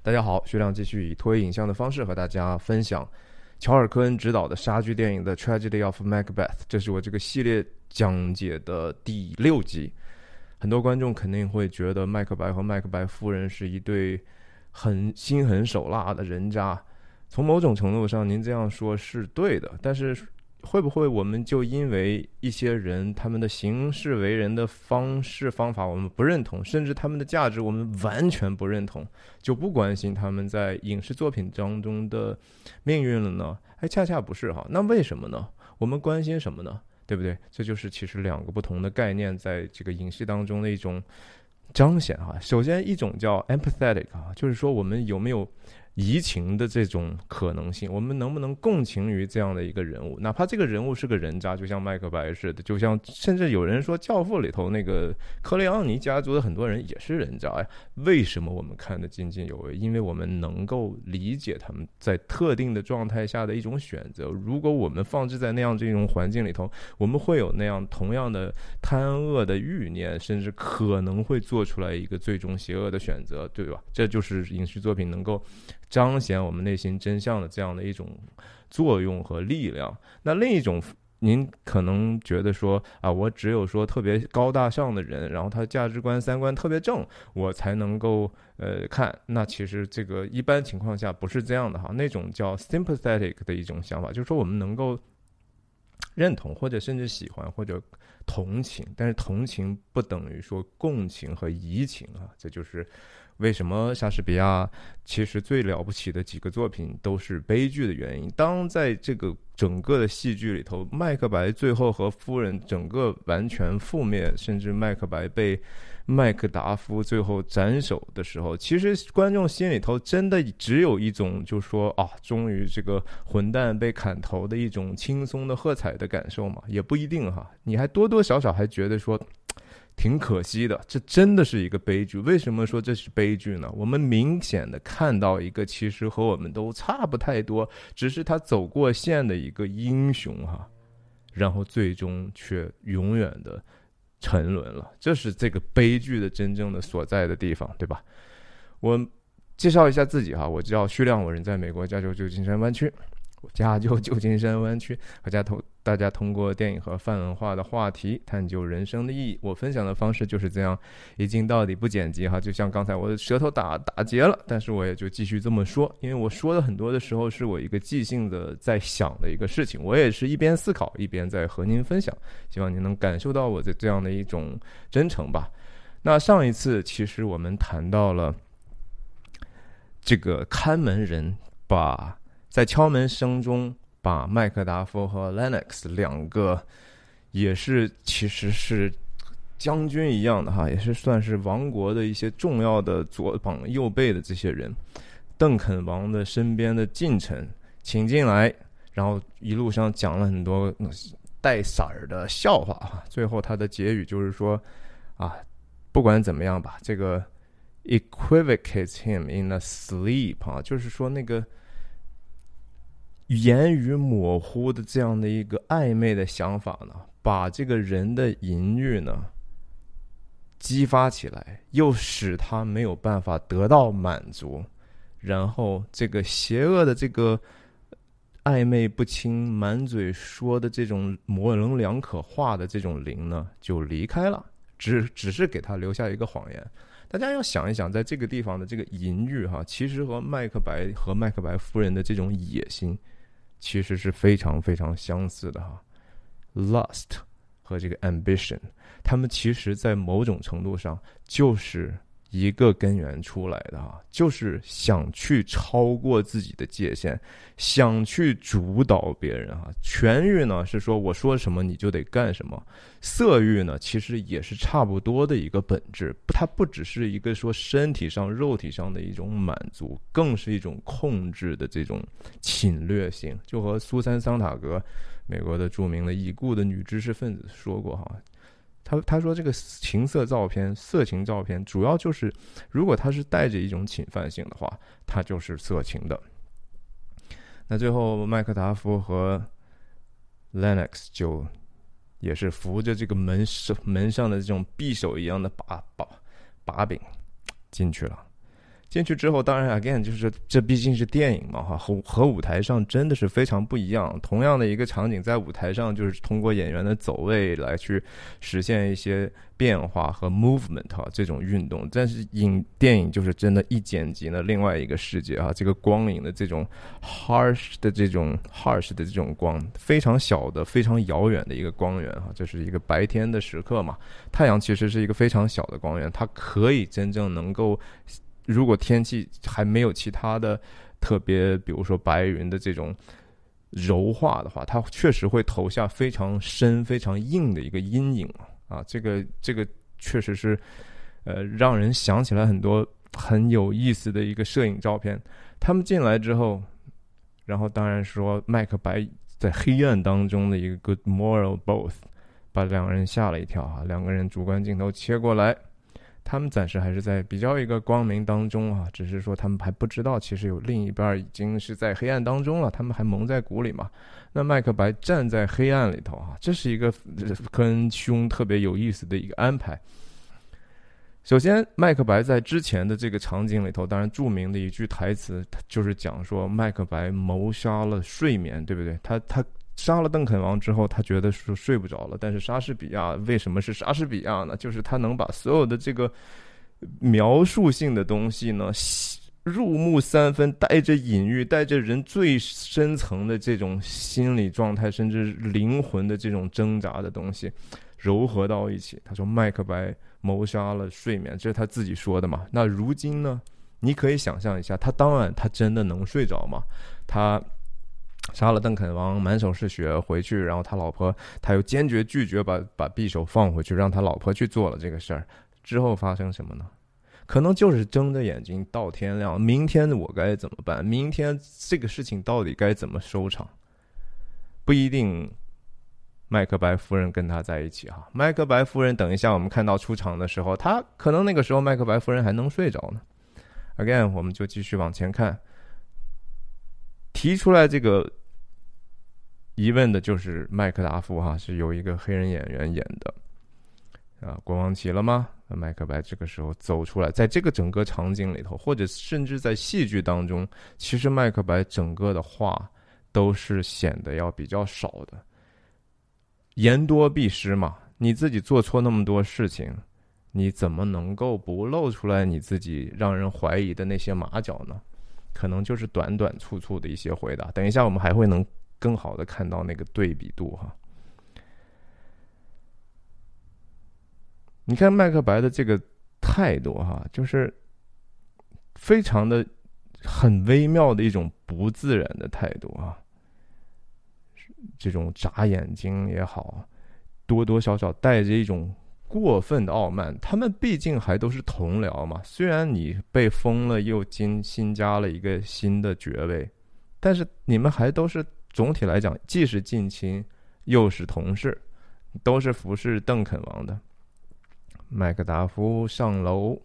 大家好，徐亮继续以拖影像的方式和大家分享乔尔·科恩执导的杀剧电影《The Tragedy of Macbeth》，这是我这个系列讲解的第六集。很多观众肯定会觉得麦克白和麦克白夫人是一对很心狠手辣的人渣。从某种程度上，您这样说是对的，但是。会不会我们就因为一些人他们的行事为人的方式方法我们不认同，甚至他们的价值我们完全不认同，就不关心他们在影视作品当中的命运了呢？哎，恰恰不是哈。那为什么呢？我们关心什么呢？对不对？这就是其实两个不同的概念在这个影视当中的一种彰显哈。首先一种叫 empathetic 啊，就是说我们有没有。移情的这种可能性，我们能不能共情于这样的一个人物？哪怕这个人物是个人渣，就像麦克白似的，就像甚至有人说《教父》里头那个克雷昂尼家族的很多人也是人渣呀。为什么我们看得津津有味？因为我们能够理解他们在特定的状态下的一种选择。如果我们放置在那样这种环境里头，我们会有那样同样的贪恶的欲念，甚至可能会做出来一个最终邪恶的选择，对吧？这就是影视作品能够。彰显我们内心真相的这样的一种作用和力量。那另一种，您可能觉得说啊，我只有说特别高大上的人，然后他价值观、三观特别正，我才能够呃看。那其实这个一般情况下不是这样的哈。那种叫 sympathetic 的一种想法，就是说我们能够认同或者甚至喜欢或者同情，但是同情不等于说共情和移情啊。这就是。为什么莎士比亚其实最了不起的几个作品都是悲剧的原因？当在这个整个的戏剧里头，麦克白最后和夫人整个完全覆灭，甚至麦克白被麦克达夫最后斩首的时候，其实观众心里头真的只有一种，就说啊，终于这个混蛋被砍头的一种轻松的喝彩的感受嘛？也不一定哈，你还多多少少还觉得说。挺可惜的，这真的是一个悲剧。为什么说这是悲剧呢？我们明显的看到一个其实和我们都差不太多，只是他走过线的一个英雄哈，然后最终却永远的沉沦了。这是这个悲剧的真正的所在的地方，对吧？我介绍一下自己哈，我叫徐亮，我人在美国加州旧金山湾区。我家就旧金山湾区，大家通大家通过电影和泛文化的话题探究人生的意义。我分享的方式就是这样，一镜到底不剪辑哈，就像刚才我的舌头打打结了，但是我也就继续这么说，因为我说的很多的时候是我一个即兴的在想的一个事情，我也是一边思考一边在和您分享，希望您能感受到我的这样的一种真诚吧。那上一次其实我们谈到了这个看门人把。在敲门声中，把麦克达夫和 Lennox 两个，也是其实是将军一样的哈，也是算是王国的一些重要的左膀右背的这些人，邓肯王的身边的近臣，请进来，然后一路上讲了很多带色儿的笑话哈，最后他的结语就是说，啊，不管怎么样吧，这个 equivocates him in a sleep 啊，就是说那个。言语模糊的这样的一个暧昧的想法呢，把这个人的淫欲呢激发起来，又使他没有办法得到满足，然后这个邪恶的这个暧昧不清、满嘴说的这种模棱两可话的这种灵呢，就离开了，只只是给他留下一个谎言。大家要想一想，在这个地方的这个淫欲哈，其实和麦克白和麦克白夫人的这种野心。其实是非常非常相似的哈，lust 和这个 ambition，他们其实在某种程度上就是。一个根源出来的哈，就是想去超过自己的界限，想去主导别人哈。权欲呢是说我说什么你就得干什么，色欲呢其实也是差不多的一个本质，它不只是一个说身体上肉体上的一种满足，更是一种控制的这种侵略性。就和苏珊桑塔格，美国的著名的已故的女知识分子说过哈。他他说这个情色照片、色情照片，主要就是如果他是带着一种侵犯性的话，它就是色情的。那最后麦克达夫和 Lennox 就也是扶着这个门门上的这种匕首一样的把把把柄进去了。进去之后，当然 again 就是这毕竟是电影嘛，哈，和和舞台上真的是非常不一样。同样的一个场景，在舞台上就是通过演员的走位来去实现一些变化和 movement 哈这种运动。但是影电影就是真的，一剪辑呢，另外一个世界啊，这个光影的这种 harsh 的这种 harsh 的这种光，非常小的、非常遥远的一个光源哈，这是一个白天的时刻嘛。太阳其实是一个非常小的光源，它可以真正能够。如果天气还没有其他的特别，比如说白云的这种柔化的话，它确实会投下非常深、非常硬的一个阴影啊！这个这个确实是呃，让人想起来很多很有意思的一个摄影照片。他们进来之后，然后当然说麦克白在黑暗当中的一个 good moral both，把两个人吓了一跳啊！两个人主观镜头切过来。他们暂时还是在比较一个光明当中啊，只是说他们还不知道，其实有另一半已经是在黑暗当中了，他们还蒙在鼓里嘛。那麦克白站在黑暗里头啊，这是一个跟凶特别有意思的一个安排。首先，麦克白在之前的这个场景里头，当然著名的一句台词就是讲说麦克白谋杀了睡眠，对不对？他他。杀了邓肯王之后，他觉得说睡不着了。但是莎士比亚为什么是莎士比亚呢？就是他能把所有的这个描述性的东西呢，入木三分，带着隐喻，带着人最深层的这种心理状态，甚至灵魂的这种挣扎的东西，糅合到一起。他说麦克白谋杀了睡眠，这是他自己说的嘛？那如今呢？你可以想象一下，他当然他真的能睡着吗？他。杀了邓肯王，满手是血回去，然后他老婆他又坚决拒绝把把匕首放回去，让他老婆去做了这个事儿。之后发生什么呢？可能就是睁着眼睛到天亮。明天我该怎么办？明天这个事情到底该怎么收场？不一定。麦克白夫人跟他在一起哈。麦克白夫人，等一下我们看到出场的时候，他可能那个时候麦克白夫人还能睡着呢。Again，我们就继续往前看。提出来这个疑问的就是麦克达夫哈，是由一个黑人演员演的啊。国王起了吗？麦克白这个时候走出来，在这个整个场景里头，或者甚至在戏剧当中，其实麦克白整个的话都是显得要比较少的。言多必失嘛，你自己做错那么多事情，你怎么能够不露出来你自己让人怀疑的那些马脚呢？可能就是短短促促的一些回答。等一下，我们还会能更好的看到那个对比度哈。你看麦克白的这个态度哈，就是非常的很微妙的一种不自然的态度啊。这种眨眼睛也好，多多少少带着一种。过分的傲慢，他们毕竟还都是同僚嘛。虽然你被封了，又新新加了一个新的爵位，但是你们还都是总体来讲，既是近亲，又是同事，都是服侍邓肯王的。麦克达夫上楼，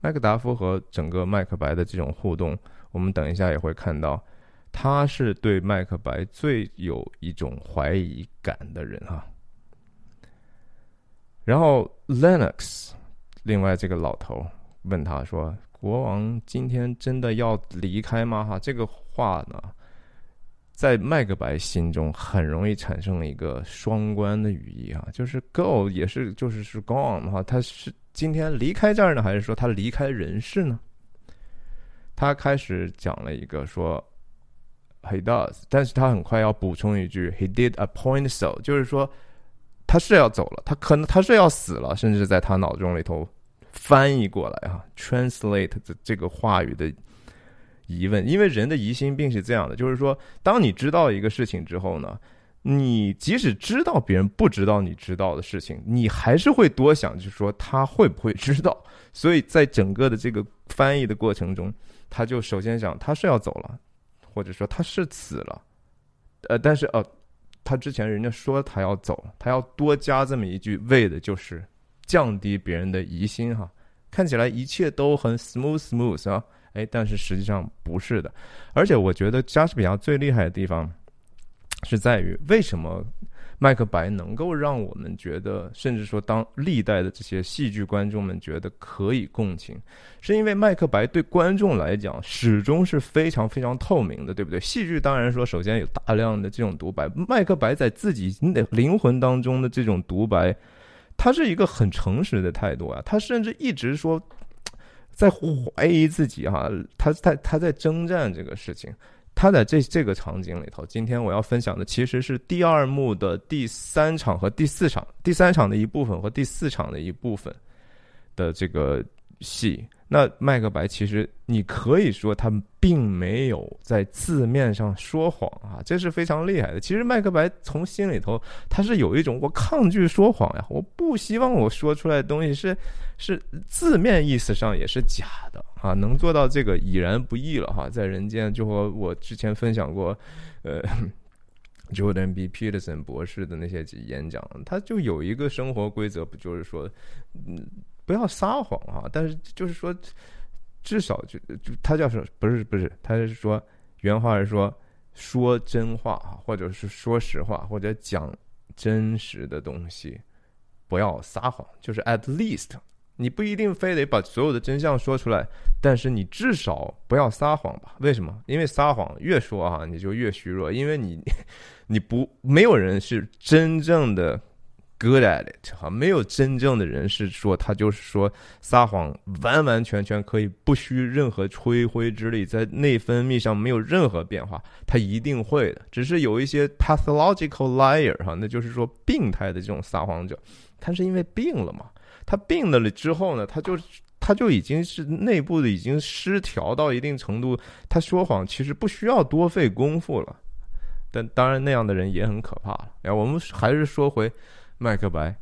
麦克达夫和整个麦克白的这种互动，我们等一下也会看到，他是对麦克白最有一种怀疑感的人啊。然后 Lennox，另外这个老头问他说：“国王今天真的要离开吗？”哈，这个话呢，在麦克白心中很容易产生一个双关的语义啊，就是 “go” 也是就是是 “gone” 的话，他是今天离开这儿呢，还是说他离开人世呢？他开始讲了一个说 “he does”，但是他很快要补充一句 “he did appoint so”，就是说。他是要走了，他可能他是要死了，甚至在他脑中里头翻译过来哈，translate 这这个话语的疑问，因为人的疑心病是这样的，就是说，当你知道一个事情之后呢，你即使知道别人不知道你知道的事情，你还是会多想，就是说他会不会知道？所以在整个的这个翻译的过程中，他就首先想他是要走了，或者说他是死了，呃，但是呃。他之前人家说他要走，他要多加这么一句，为的就是降低别人的疑心哈。看起来一切都很 smooth smooth 啊，哎，但是实际上不是的。而且我觉得莎士比亚最厉害的地方是在于，为什么麦克白能够让我们觉得，甚至说当历代的这些戏剧观众们觉得可以共情，是因为麦克白对观众来讲始终是非常非常透明的，对不对？戏剧当然说，首先有大量的这种独白，麦克白在自己灵魂当中的这种独白，他是一个很诚实的态度啊，他甚至一直说在怀疑自己哈，他在他在征战这个事情。他在这这个场景里头，今天我要分享的其实是第二幕的第三场和第四场，第三场的一部分和第四场的一部分的这个戏。那麦克白其实你可以说他并没有在字面上说谎啊，这是非常厉害的。其实麦克白从心里头他是有一种我抗拒说谎呀，我不希望我说出来的东西是是字面意思上也是假的啊，能做到这个已然不易了哈。在人间就和我之前分享过，呃，Jordan B. Peterson 博士的那些演讲，他就有一个生活规则，不就是说，嗯。不要撒谎啊！但是就是说，至少就就他叫什么？不是不是，他是说原话是说说真话啊，或者是说实话，或者讲真实的东西，不要撒谎。就是 at least，你不一定非得把所有的真相说出来，但是你至少不要撒谎吧？为什么？因为撒谎越说啊，你就越虚弱，因为你 你不没有人是真正的。Good at it，哈，没有真正的人是说他就是说撒谎，完完全全可以不需任何吹灰之力，在内分泌上没有任何变化，他一定会的。只是有一些 pathological liar，哈，那就是说病态的这种撒谎者，他是因为病了嘛？他病了了之后呢，他就他就已经是内部的已经失调到一定程度，他说谎其实不需要多费功夫了。但当然那样的人也很可怕了。哎，我们还是说回。麦克白，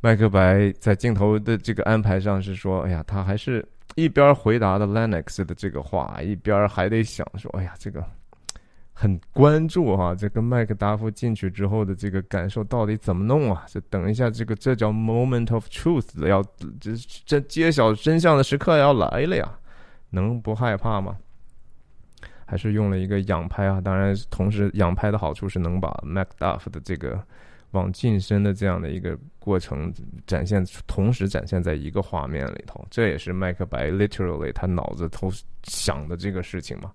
麦克白在镜头的这个安排上是说：“哎呀，他还是一边回答的 Lennox 的这个话，一边还得想说：哎呀，这个很关注哈，这个麦克达夫进去之后的这个感受到底怎么弄啊？这等一下，这个这叫 moment of truth，要这这揭晓真相的时刻要来了呀，能不害怕吗？还是用了一个仰拍啊？当然，同时仰拍的好处是能把 Macduff 的这个。”往近身的这样的一个过程展现，同时展现在一个画面里头，这也是麦克白 literally 他脑子头想的这个事情嘛。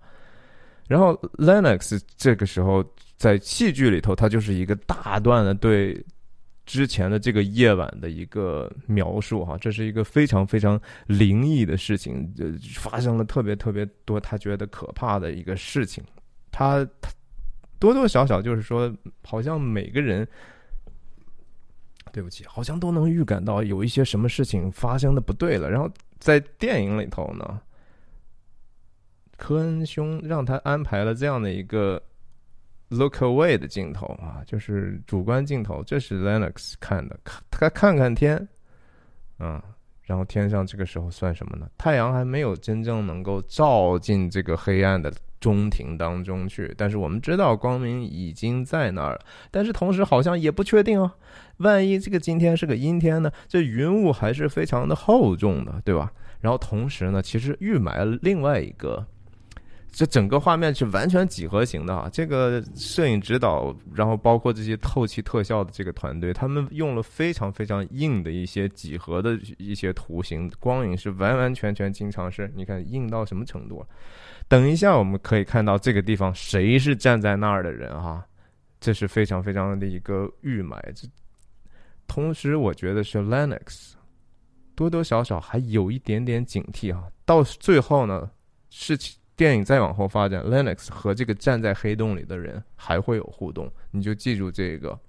然后 Lennox 这个时候在戏剧里头，他就是一个大段的对之前的这个夜晚的一个描述哈，这是一个非常非常灵异的事情，呃，发生了特别特别多他觉得可怕的一个事情，他他多多少少就是说，好像每个人。对不起，好像都能预感到有一些什么事情发生的不对了。然后在电影里头呢，科恩兄让他安排了这样的一个 look away 的镜头啊，就是主观镜头。这是 Lennox 看的，看他看看天，啊，然后天上这个时候算什么呢？太阳还没有真正能够照进这个黑暗的。中庭当中去，但是我们知道光明已经在那儿了，但是同时好像也不确定哦，万一这个今天是个阴天呢？这云雾还是非常的厚重的，对吧？然后同时呢，其实预埋了另外一个，这整个画面是完全几何型的啊。这个摄影指导，然后包括这些后期特效的这个团队，他们用了非常非常硬的一些几何的一些图形，光影是完完全全经常是，你看硬到什么程度？等一下，我们可以看到这个地方谁是站在那儿的人哈，这是非常非常的一个预埋。这同时，我觉得是 Lennox 多多少少还有一点点警惕哈。到最后呢，事情电影再往后发展，Lennox 和这个站在黑洞里的人还会有互动，你就记住这个。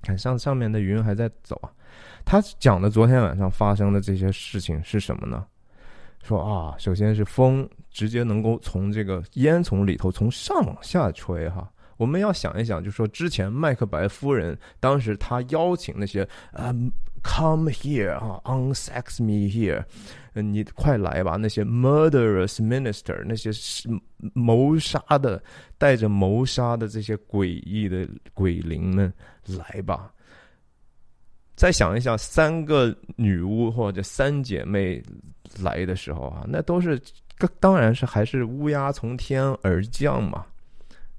看上上面的云还在走啊，他讲的昨天晚上发生的这些事情是什么呢？说啊，首先是风直接能够从这个烟囱里头从上往下吹哈。我们要想一想，就说之前麦克白夫人当时他邀请那些啊，come here 啊，unsex me here，你快来吧，那些 murderous minister，那些谋杀的带着谋杀的这些诡异的鬼灵们来吧。再想一想，三个女巫或者三姐妹来的时候啊，那都是，当然是还是乌鸦从天而降嘛，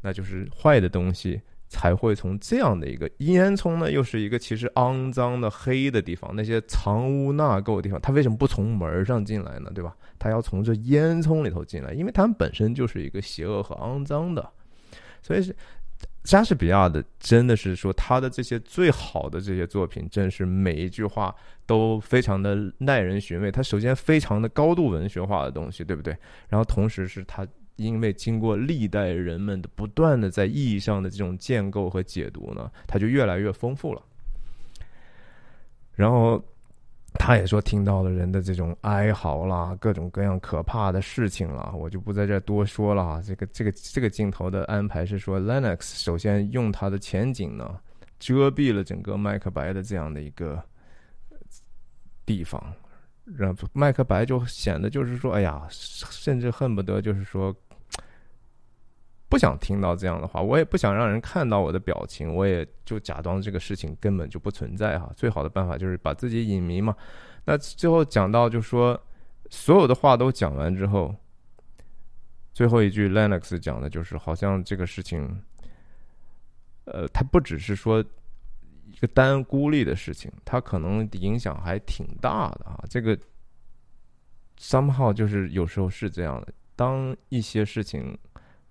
那就是坏的东西才会从这样的一个烟囱呢，又是一个其实肮脏的黑的地方，那些藏污纳垢的地方，他为什么不从门上进来呢？对吧？他要从这烟囱里头进来，因为他们本身就是一个邪恶和肮脏的，所以是莎士比亚的，真的是说他的这些最好的这些作品，真是每一句话都非常的耐人寻味。他首先非常的高度文学化的东西，对不对？然后同时是他。因为经过历代人们的不断的在意义上的这种建构和解读呢，它就越来越丰富了。然后他也说听到了人的这种哀嚎啦，各种各样可怕的事情啦，我就不在这多说了。这个这个这个镜头的安排是说 lennx 首先用他的前景呢遮蔽了整个麦克白的这样的一个地方，让麦克白就显得就是说，哎呀，甚至恨不得就是说。不想听到这样的话，我也不想让人看到我的表情，我也就假装这个事情根本就不存在哈。最好的办法就是把自己隐迷嘛。那最后讲到，就说所有的话都讲完之后，最后一句 Lennox 讲的就是，好像这个事情，呃，它不只是说一个单孤立的事情，它可能影响还挺大的啊。这个 somehow 就是有时候是这样的，当一些事情。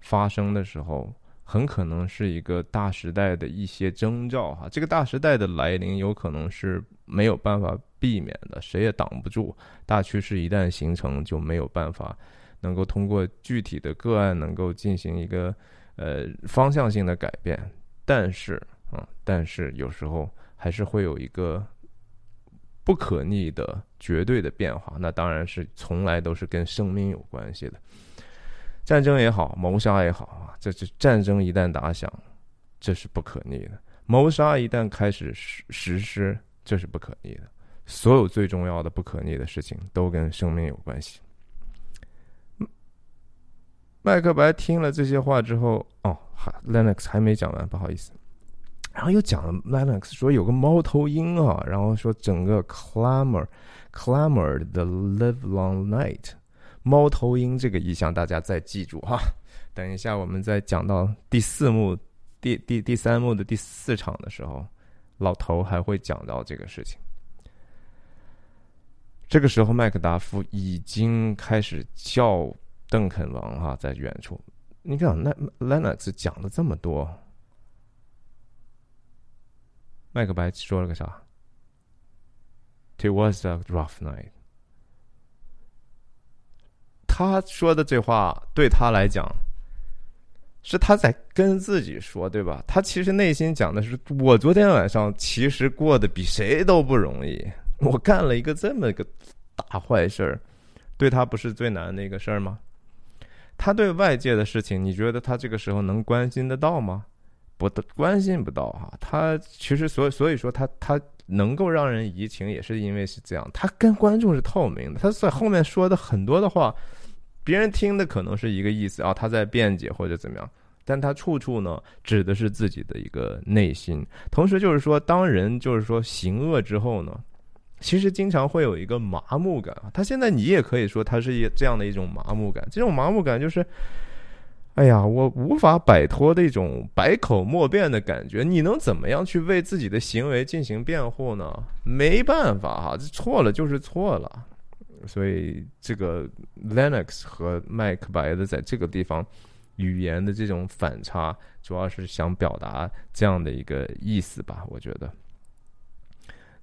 发生的时候，很可能是一个大时代的一些征兆哈。这个大时代的来临，有可能是没有办法避免的，谁也挡不住。大趋势一旦形成，就没有办法能够通过具体的个案能够进行一个呃方向性的改变。但是啊，但是有时候还是会有一个不可逆的绝对的变化。那当然是从来都是跟生命有关系的。战争也好，谋杀也好啊，这这战争一旦打响，这是不可逆的；谋杀一旦开始实实施，这是不可逆的。所有最重要的不可逆的事情都跟生命有关系。麦克白听了这些话之后，哦，还 Lennox 还没讲完，不好意思。然后又讲了 Lennox 说有个猫头鹰啊，然后说整个 clamor clamored the live long night。猫头鹰这个意象，大家再记住哈。等一下，我们在讲到第四幕、第第第三幕的第四场的时候，老头还会讲到这个事情。这个时候，麦克达夫已经开始叫邓肯王哈，在远处。你看，那 Lennox 讲了这么多，麦克白说了个啥？It was a rough night。他说的这话对他来讲，是他在跟自己说，对吧？他其实内心讲的是：我昨天晚上其实过得比谁都不容易，我干了一个这么个大坏事儿，对他不是最难的一个事儿吗？他对外界的事情，你觉得他这个时候能关心得到吗？不，关心不到哈。他其实所以所以说他他能够让人移情，也是因为是这样，他跟观众是透明的。他在后面说的很多的话。别人听的可能是一个意思啊，他在辩解或者怎么样，但他处处呢指的是自己的一个内心。同时就是说，当人就是说行恶之后呢，其实经常会有一个麻木感啊。他现在你也可以说他是一这样的一种麻木感，这种麻木感就是，哎呀，我无法摆脱的一种百口莫辩的感觉。你能怎么样去为自己的行为进行辩护呢？没办法哈，这错了就是错了。所以，这个 Lennox 和麦克白的在这个地方语言的这种反差，主要是想表达这样的一个意思吧？我觉得。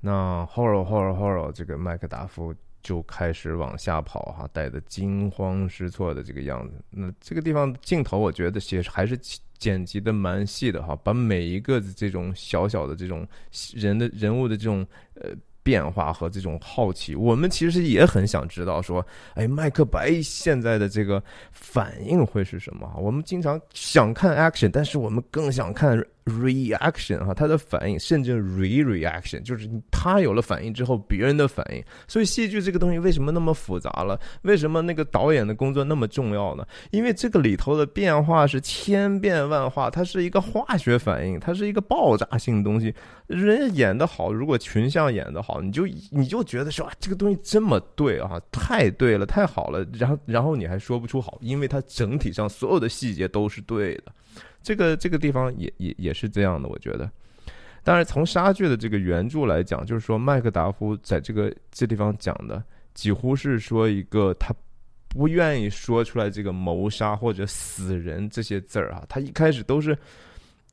那 Horror Horror Horror，这个麦克达夫就开始往下跑哈，带的惊慌失措的这个样子。那这个地方镜头，我觉得其实还是剪辑的蛮细的哈，把每一个这种小小的这种人的人物的这种呃。变化和这种好奇，我们其实也很想知道，说，哎，麦克白现在的这个反应会是什么？我们经常想看 action，但是我们更想看。Reaction 哈，他的反应，甚至 re-reaction，就是他有了反应之后，别人的反应。所以戏剧这个东西为什么那么复杂了？为什么那个导演的工作那么重要呢？因为这个里头的变化是千变万化，它是一个化学反应，它是一个爆炸性的东西。人家演的好，如果群像演的好，你就你就觉得说啊这个东西这么对啊，太对了，太好了。然后然后你还说不出好，因为它整体上所有的细节都是对的。这个这个地方也也也是这样的，我觉得。当然，从莎剧的这个原著来讲，就是说麦克达夫在这个这地方讲的，几乎是说一个他不愿意说出来这个谋杀或者死人这些字儿啊，他一开始都是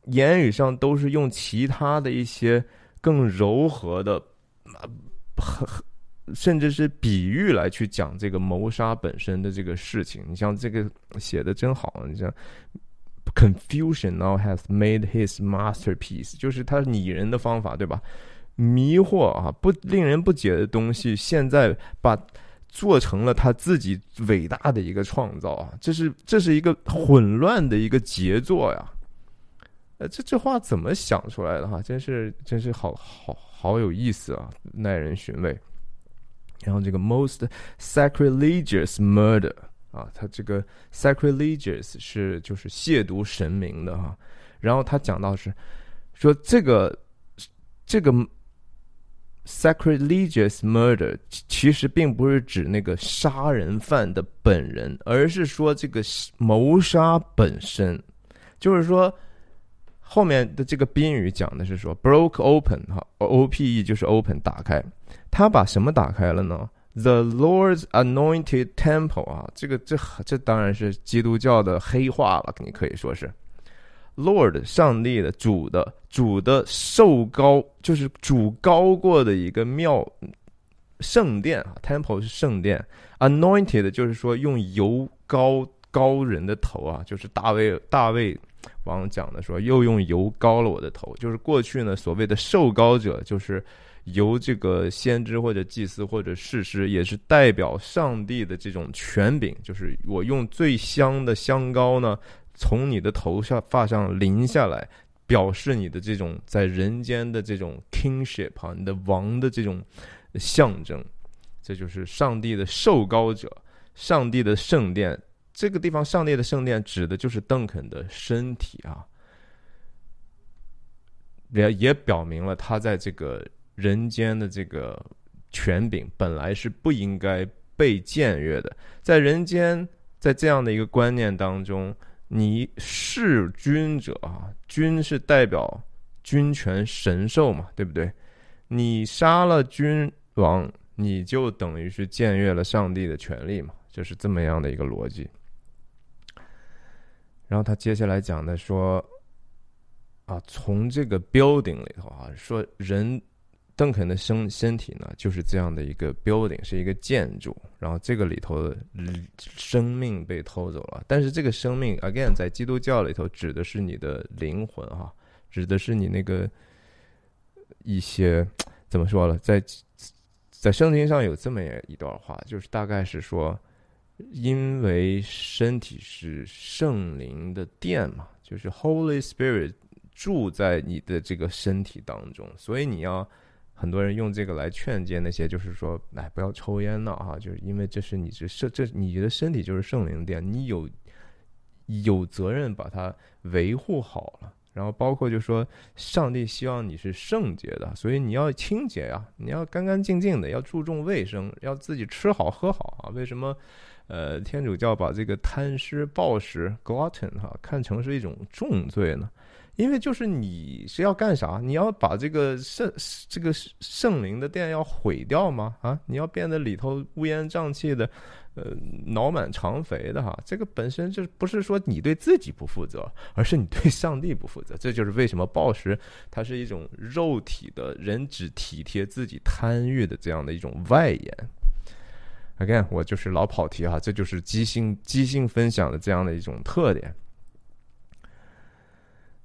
言语上都是用其他的一些更柔和的，甚至是比喻来去讲这个谋杀本身的这个事情。你像这个写的真好，你像。Confusion now has made his masterpiece，就是他拟人的方法，对吧？迷惑啊，不令人不解的东西，现在把做成了他自己伟大的一个创造啊！这是这是一个混乱的一个杰作呀！呃，这这话怎么想出来的哈？真是真是好好好有意思啊，耐人寻味。然后这个 most sacrilegious murder。啊，他这个 sacrilegious 是就是亵渎神明的哈，然后他讲到是说这个这个 sacrilegious murder 其实并不是指那个杀人犯的本人，而是说这个谋杀本身，就是说后面的这个宾语讲的是说 broke open 哈，o p e 就是 open 打开，他把什么打开了呢？？The Lord's anointed temple 啊，这个这这当然是基督教的黑话了，你可以说是 Lord 上帝的主的主的受高，就是主高过的一个庙圣殿啊，temple 是圣殿，anointed 就是说用油膏高人的头啊，就是大卫大卫王讲的说又用油膏了我的头，就是过去呢所谓的受膏者就是。由这个先知或者祭司或者士师，也是代表上帝的这种权柄，就是我用最香的香膏呢，从你的头上发上淋下来，表示你的这种在人间的这种 kingship 啊，你的王的这种象征。这就是上帝的受膏者，上帝的圣殿。这个地方，上帝的圣殿指的就是邓肯的身体啊，也也表明了他在这个。人间的这个权柄本来是不应该被僭越的，在人间，在这样的一个观念当中，你弑君者啊，君是代表君权神授嘛，对不对？你杀了君王，你就等于是僭越了上帝的权利嘛，就是这么样的一个逻辑。然后他接下来讲的说，啊，从这个 building 里头啊，说人。邓肯的身身体呢，就是这样的一个 building，是一个建筑。然后这个里头的生命被偷走了，但是这个生命 again 在基督教里头指的是你的灵魂哈，指的是你那个一些怎么说了，在在圣经上有这么一段话，就是大概是说，因为身体是圣灵的殿嘛，就是 Holy Spirit 住在你的这个身体当中，所以你要。很多人用这个来劝诫那些，就是说，哎，不要抽烟了啊！就是因为这是你这圣这你的身体就是圣灵殿，你有有责任把它维护好了。然后包括就说，上帝希望你是圣洁的，所以你要清洁呀，你要干干净净的，要注重卫生，要自己吃好喝好啊。为什么？呃，天主教把这个贪食暴食 （glutton） 哈看成是一种重罪呢？因为就是你是要干啥？你要把这个圣这个圣灵的殿要毁掉吗？啊，你要变得里头乌烟瘴气的，呃，脑满肠肥的哈？这个本身就不是说你对自己不负责，而是你对上帝不负责。这就是为什么暴食它是一种肉体的人只体贴自己贪欲的这样的一种外延。Again，我就是老跑题哈，这就是即兴即兴分享的这样的一种特点。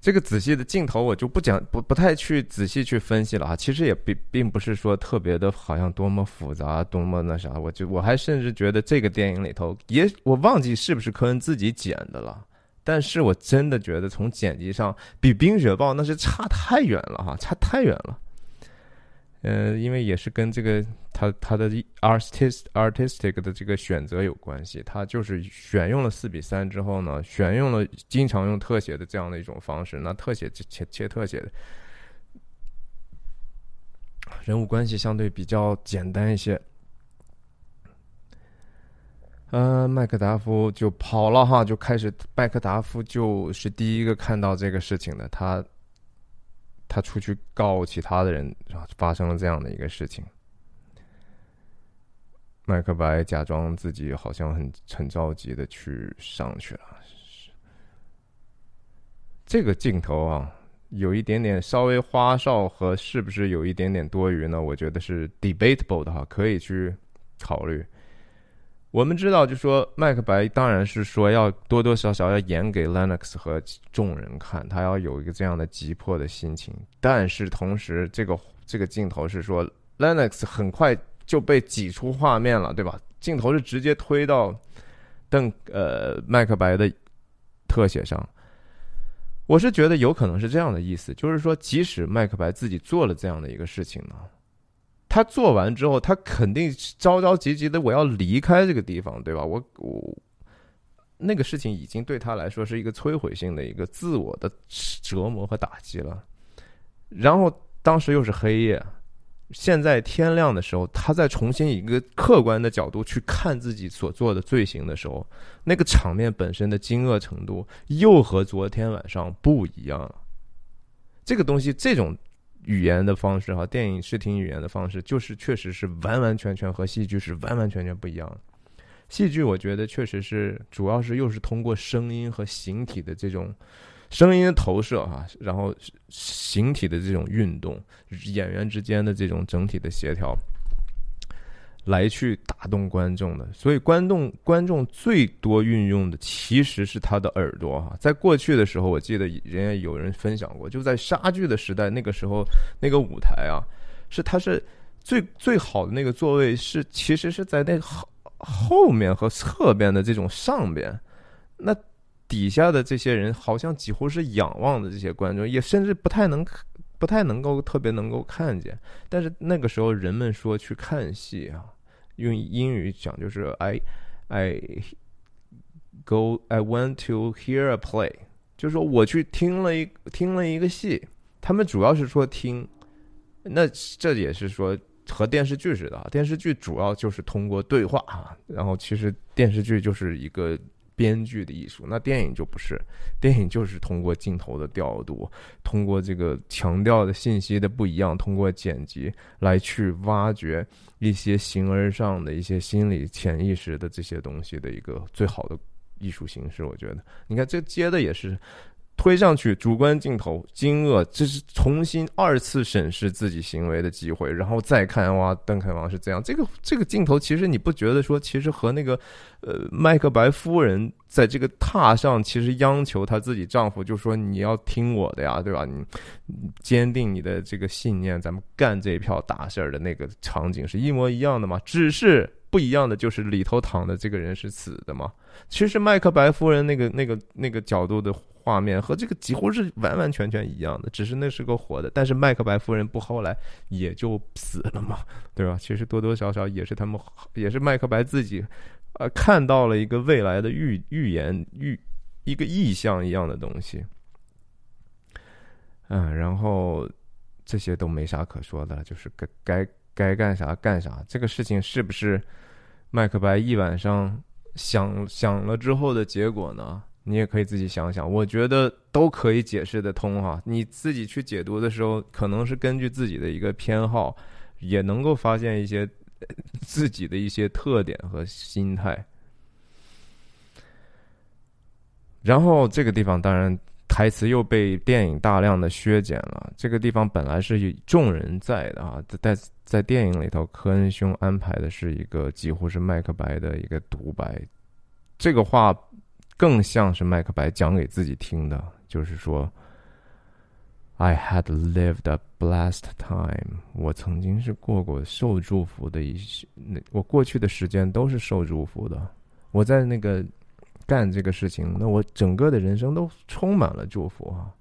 这个仔细的镜头我就不讲，不不太去仔细去分析了啊。其实也并并不是说特别的，好像多么复杂，多么那啥。我就我还甚至觉得这个电影里头，也我忘记是不是科恩自己剪的了。但是我真的觉得从剪辑上比《冰雪豹》那是差太远了哈，差太远了。嗯，因为也是跟这个他他的 artist artistic 的这个选择有关系，他就是选用了四比三之后呢，选用了经常用特写的这样的一种方式，那特写切切特写的人物关系相对比较简单一些。呃，麦克达夫就跑了哈，就开始麦克达夫就是第一个看到这个事情的，他他出去告其他的人，然后发生了这样的一个事情。麦克白假装自己好像很很着急的去上去了，这个镜头啊，有一点点稍微花哨和是不是有一点点多余呢？我觉得是 debatable 的哈，可以去考虑。我们知道，就说麦克白当然是说要多多少少要演给 Lennox 和众人看，他要有一个这样的急迫的心情。但是同时，这个这个镜头是说 Lennox 很快。就被挤出画面了，对吧？镜头是直接推到邓呃麦克白的特写上。我是觉得有可能是这样的意思，就是说，即使麦克白自己做了这样的一个事情呢，他做完之后，他肯定着着急急的我要离开这个地方，对吧？我我那个事情已经对他来说是一个摧毁性的一个自我的折磨和打击了。然后当时又是黑夜。现在天亮的时候，他再重新以一个客观的角度去看自己所做的罪行的时候，那个场面本身的惊愕程度又和昨天晚上不一样了。这个东西，这种语言的方式哈，电影视听语言的方式，就是确实是完完全全和戏剧是完完全全不一样。戏剧我觉得确实是主要是又是通过声音和形体的这种。声音的投射哈，然后形体的这种运动，演员之间的这种整体的协调，来去打动观众的。所以，观众观众最多运用的其实是他的耳朵哈。在过去的时候，我记得人家有人分享过，就在莎剧的时代，那个时候那个舞台啊，是它是最最好的那个座位是其实是在那个后后面和侧边的这种上边，那。底下的这些人好像几乎是仰望的这些观众，也甚至不太能、不太能够特别能够看见。但是那个时候，人们说去看戏啊，用英语讲就是 “I I go I went to hear a play”，就是说我去听了一听了一个戏。他们主要是说听，那这也是说和电视剧似的，电视剧主要就是通过对话啊，然后其实电视剧就是一个。编剧的艺术，那电影就不是，电影就是通过镜头的调度，通过这个强调的信息的不一样，通过剪辑来去挖掘一些形而上的一些心理潜意识的这些东西的一个最好的艺术形式。我觉得，你看这接的也是。推上去，主观镜头惊愕，这是重新二次审视自己行为的机会，然后再看哇，邓肯王是这样。这个这个镜头，其实你不觉得说，其实和那个呃麦克白夫人在这个榻上，其实央求她自己丈夫，就说你要听我的呀，对吧？你坚定你的这个信念，咱们干这一票大事儿的那个场景是一模一样的嘛？只是不一样的就是里头躺的这个人是死的嘛。其实麦克白夫人那个那个那个角度的。画面和这个几乎是完完全全一样的，只是那是个活的。但是麦克白夫人不后来也就死了嘛，对吧？其实多多少少也是他们，也是麦克白自己，呃，看到了一个未来的预预言预一个意象一样的东西。嗯，然后这些都没啥可说的，就是该该该干啥干啥。这个事情是不是麦克白一晚上想想了之后的结果呢？你也可以自己想想，我觉得都可以解释得通哈。你自己去解读的时候，可能是根据自己的一个偏好，也能够发现一些 自己的一些特点和心态。然后这个地方当然台词又被电影大量的削减了。这个地方本来是众人在的啊，在在电影里头，科恩兄安排的是一个几乎是麦克白的一个独白，这个话。更像是麦克白讲给自己听的，就是说，I had lived a blessed time。我曾经是过过受祝福的一些，那我过去的时间都是受祝福的。我在那个干这个事情，那我整个的人生都充满了祝福啊。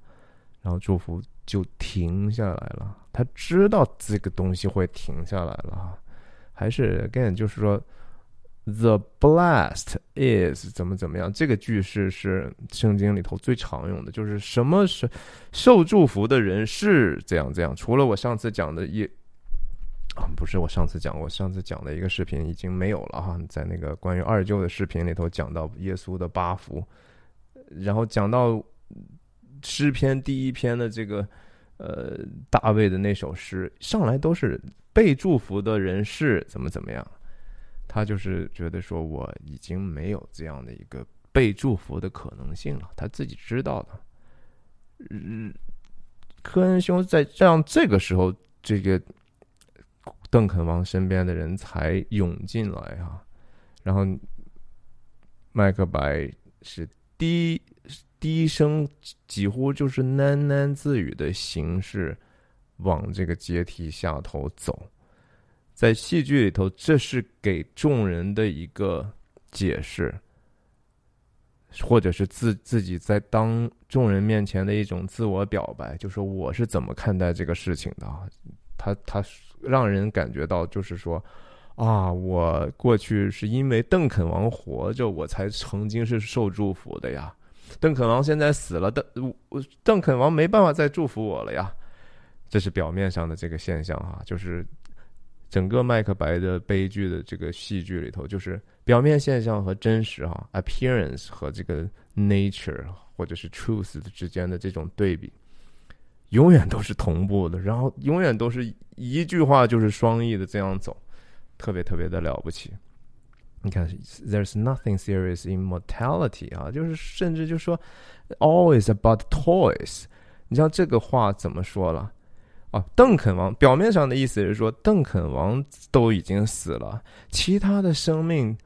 然后祝福就停下来了，他知道这个东西会停下来了，还是 again 就是说。The blessed is 怎么怎么样？这个句式是圣经里头最常用的，就是什么是受祝福的人是这样这样。除了我上次讲的耶啊，不是我上次讲，我上次讲的一个视频已经没有了哈，在那个关于二舅的视频里头讲到耶稣的八福，然后讲到诗篇第一篇的这个呃大卫的那首诗，上来都是被祝福的人是怎么怎么样，他就是觉得说我已经没有这样的一个被祝福的可能性了，他自己知道的。嗯，科恩兄在让这个时候这个。邓肯王身边的人才涌进来啊，然后麦克白是低低声，几乎就是喃喃自语的形式往这个阶梯下头走。在戏剧里头，这是给众人的一个解释，或者是自自己在当众人面前的一种自我表白，就说我是怎么看待这个事情的啊？他他。让人感觉到，就是说，啊，我过去是因为邓肯王活着，我才曾经是受祝福的呀。邓肯王现在死了，邓邓肯王没办法再祝福我了呀。这是表面上的这个现象啊，就是整个麦克白的悲剧的这个戏剧里头，就是表面现象和真实哈，appearance 和这个 nature 或者是 truth 之间的这种对比。永远都是同步的，然后永远都是一句话就是双翼的这样走，特别特别的了不起。你看，There's nothing serious in mortality 啊，就是甚至就说，always about toys。你像这个话怎么说了？邓肯王表面上的意思是说，邓肯王都已经死了，其他的生命。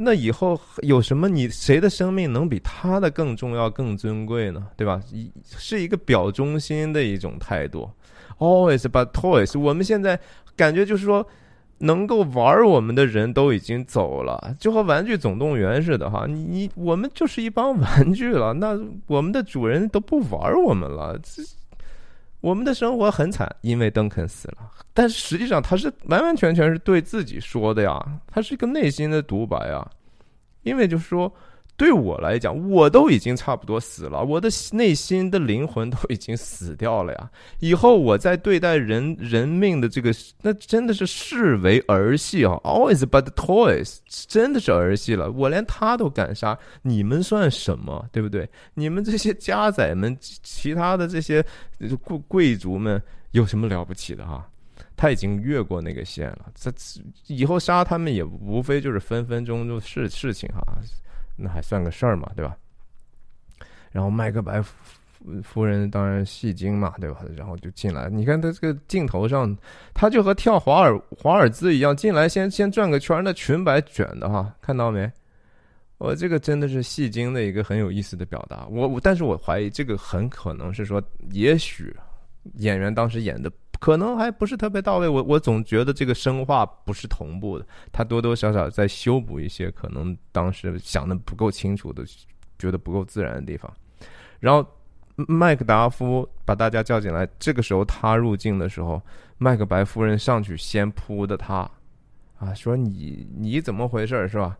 那以后有什么？你谁的生命能比他的更重要、更尊贵呢？对吧？一是一个表忠心的一种态度。Always but toys。我们现在感觉就是说，能够玩我们的人都已经走了，就和《玩具总动员》似的哈。你你我们就是一帮玩具了。那我们的主人都不玩我们了，我们的生活很惨，因为邓肯死了。但是实际上他是完完全全是对自己说的呀，他是一个内心的独白啊。因为就是说，对我来讲，我都已经差不多死了，我的内心的灵魂都已经死掉了呀。以后我在对待人人命的这个，那真的是视为儿戏啊，always but toys，真的是儿戏了。我连他都敢杀，你们算什么？对不对？你们这些家仔们，其他的这些贵贵族们，有什么了不起的哈？他已经越过那个线了，这以后杀他们也无非就是分分钟就是事情哈，那还算个事儿嘛，对吧？然后麦克白夫人当然戏精嘛，对吧？然后就进来，你看他这个镜头上，他就和跳华尔华尔兹一样，进来先先转个圈，那裙摆卷的哈，看到没？我这个真的是戏精的一个很有意思的表达，我我但是我怀疑这个很可能是说，也许演员当时演的。可能还不是特别到位，我我总觉得这个声画不是同步的，他多多少少在修补一些可能当时想的不够清楚的，觉得不够自然的地方。然后麦克达夫把大家叫进来，这个时候他入境的时候，麦克白夫人上去先扑的他，啊，说你你怎么回事是吧？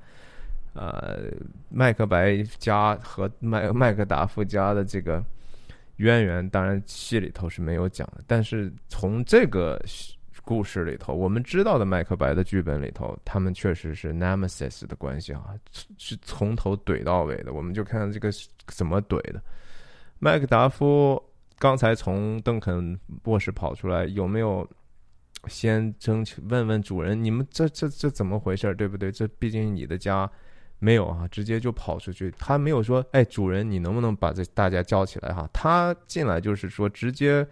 呃，麦克白家和麦麦克达夫家的这个。渊源当然戏里头是没有讲的，但是从这个故事里头，我们知道的麦克白的剧本里头，他们确实是 nemesis 的关系啊，是从头怼到尾的。我们就看这个怎么怼的。麦克达夫刚才从邓肯卧室跑出来，有没有先争取问问主人，你们这这这怎么回事，对不对？这毕竟你的家。没有啊，直接就跑出去。他没有说：“哎，主人，你能不能把这大家叫起来？”哈，他进来就是说，直接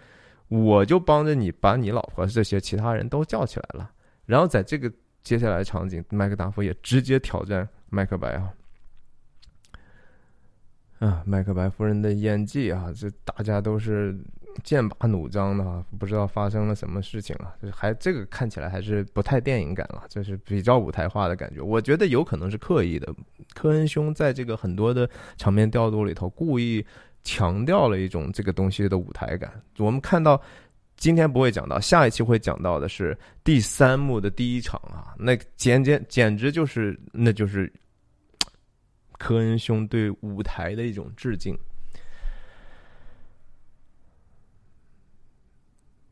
我就帮着你把你老婆这些其他人都叫起来了。然后在这个接下来场景，麦克达夫也直接挑战麦克白啊。啊，麦克白夫人的演技啊，这大家都是。剑拔弩张的，不知道发生了什么事情了。还这个看起来还是不太电影感了，就是比较舞台化的感觉。我觉得有可能是刻意的，科恩兄在这个很多的场面调度里头，故意强调了一种这个东西的舞台感。我们看到今天不会讲到，下一期会讲到的是第三幕的第一场啊，那简简简直就是那就是科恩兄对舞台的一种致敬。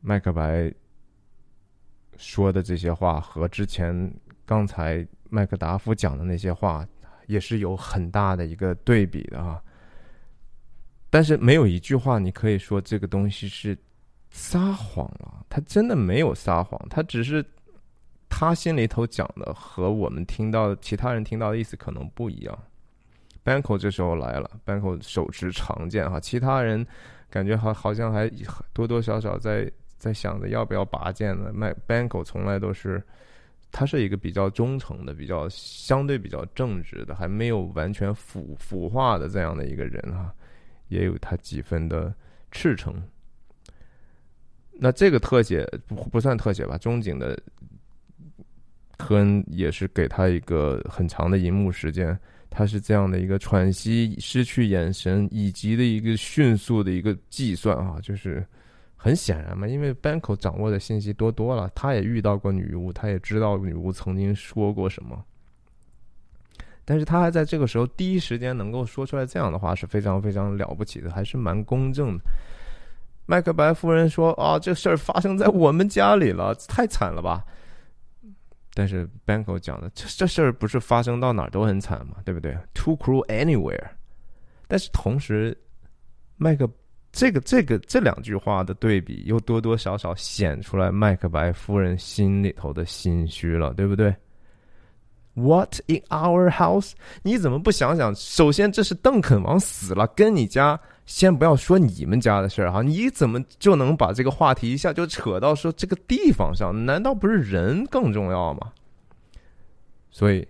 麦克白说的这些话和之前刚才麦克达夫讲的那些话，也是有很大的一个对比的啊。但是没有一句话你可以说这个东西是撒谎了，他真的没有撒谎，他只是他心里头讲的和我们听到其他人听到的意思可能不一样。Banko 这时候来了，Banko 手持长剑哈，其他人感觉好好像还多多少少在在想着要不要拔剑呢。麦 Banko 从来都是，他是一个比较忠诚的、比较相对比较正直的，还没有完全腐腐化的这样的一个人哈，也有他几分的赤诚。那这个特写不不算特写吧，中景的科恩也是给他一个很长的银幕时间。他是这样的一个喘息、失去眼神，以及的一个迅速的一个计算啊，就是很显然嘛，因为 Banko 掌握的信息多多了，他也遇到过女巫，他也知道女巫曾经说过什么，但是他还在这个时候第一时间能够说出来这样的话，是非常非常了不起的，还是蛮公正的。麦克白夫人说：“啊，这事儿发生在我们家里了，太惨了吧。”但是 Banko 讲的这这事儿不是发生到哪儿都很惨嘛，对不对？Too cruel anywhere。但是同时，麦克这个这个这两句话的对比，又多多少少显出来麦克白夫人心里头的心虚了，对不对？What in our house？你怎么不想想？首先，这是邓肯王死了，跟你家。先不要说你们家的事儿哈，你怎么就能把这个话题一下就扯到说这个地方上？难道不是人更重要吗？所以，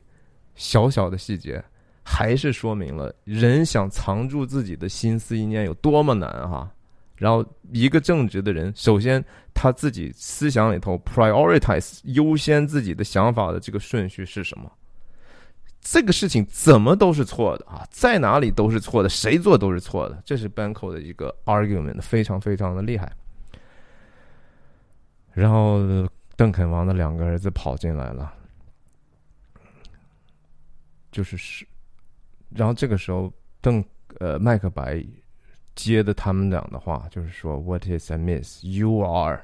小小的细节还是说明了人想藏住自己的心思意念有多么难哈。然后，一个正直的人，首先他自己思想里头 prioritize 优先自己的想法的这个顺序是什么？这个事情怎么都是错的啊，在哪里都是错的，谁做都是错的，这是 Banko 的一个 argument，非常非常的厉害。然后邓肯王的两个儿子跑进来了，就是是，然后这个时候邓呃麦克白接的他们俩的话，就是说 What is a miss? You are，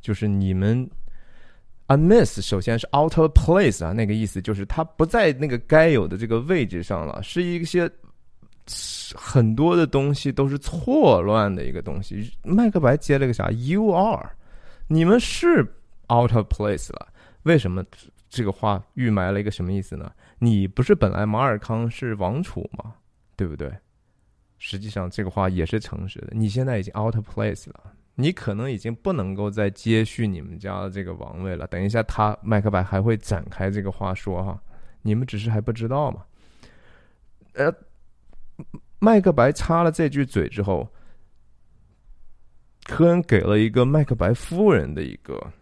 就是你们。A miss 首先是 out of place 啊，那个意思就是它不在那个该有的这个位置上了，是一些很多的东西都是错乱的一个东西。麦克白接了个啥？You are，你们是 out of place 了。为什么这个话预埋了一个什么意思呢？你不是本来马尔康是王储吗？对不对？实际上这个话也是诚实的。你现在已经 out of place 了。你可能已经不能够再接续你们家的这个王位了。等一下，他麦克白还会展开这个话说哈，你们只是还不知道嘛。呃，麦克白插了这句嘴之后，科恩给了一个麦克白夫人的一个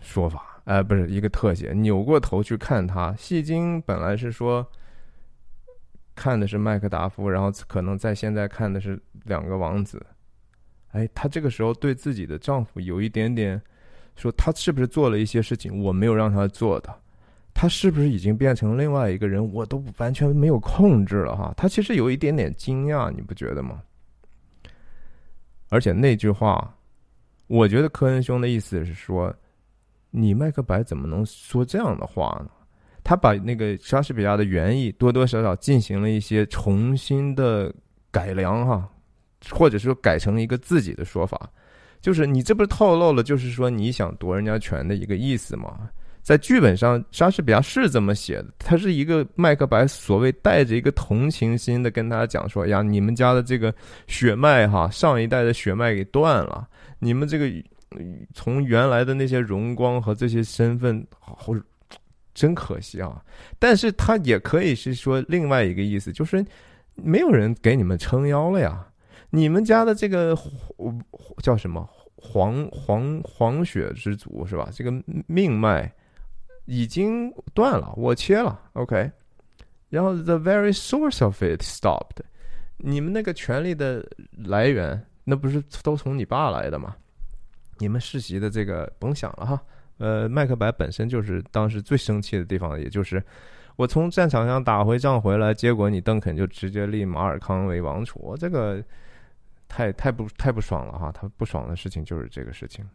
说法，呃，不是一个特写，扭过头去看他。戏精本来是说。看的是麦克达夫，然后可能在现在看的是两个王子。哎，她这个时候对自己的丈夫有一点点说，他是不是做了一些事情我没有让他做的？他是不是已经变成另外一个人？我都完全没有控制了哈。他其实有一点点惊讶，你不觉得吗？而且那句话，我觉得科恩兄的意思是说，你麦克白怎么能说这样的话呢？他把那个莎士比亚的原意多多少少进行了一些重新的改良哈，或者说改成一个自己的说法，就是你这不是透露了，就是说你想夺人家权的一个意思吗？在剧本上，莎士比亚是这么写的，他是一个麦克白，所谓带着一个同情心的跟他讲说呀，你们家的这个血脉哈，上一代的血脉给断了，你们这个从原来的那些荣光和这些身份好。真可惜啊！但是他也可以是说另外一个意思，就是没有人给你们撑腰了呀。你们家的这个叫什么黄黄黄血之族是吧？这个命脉已经断了，我切了。OK，然后 the very source of it stopped。你们那个权力的来源，那不是都从你爸来的吗？你们世袭的这个甭想了哈。呃，麦克白本身就是当时最生气的地方，也就是我从战场上打回仗回来，结果你邓肯就直接立马尔康为王储，这个太太不太不爽了哈！他不爽的事情就是这个事情。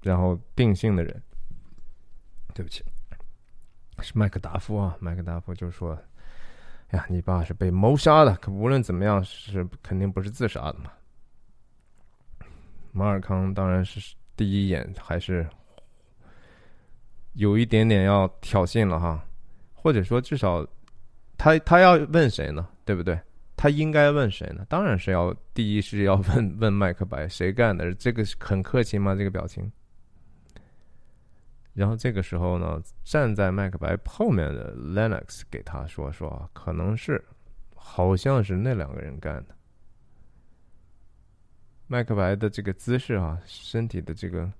然后定性的人，对不起，是麦克达夫啊，麦克达夫就说：“呀，你爸是被谋杀的，可无论怎么样是肯定不是自杀的嘛。”马尔康当然是第一眼还是有一点点要挑衅了哈，或者说至少他他要问谁呢？对不对？他应该问谁呢？当然是要第一是要问问麦克白谁干的？这个很客气吗？这个表情。然后这个时候呢，站在麦克白后面的 Lennox 给他说说，可能是，好像是那两个人干的。麦克白的这个姿势啊，身体的这个，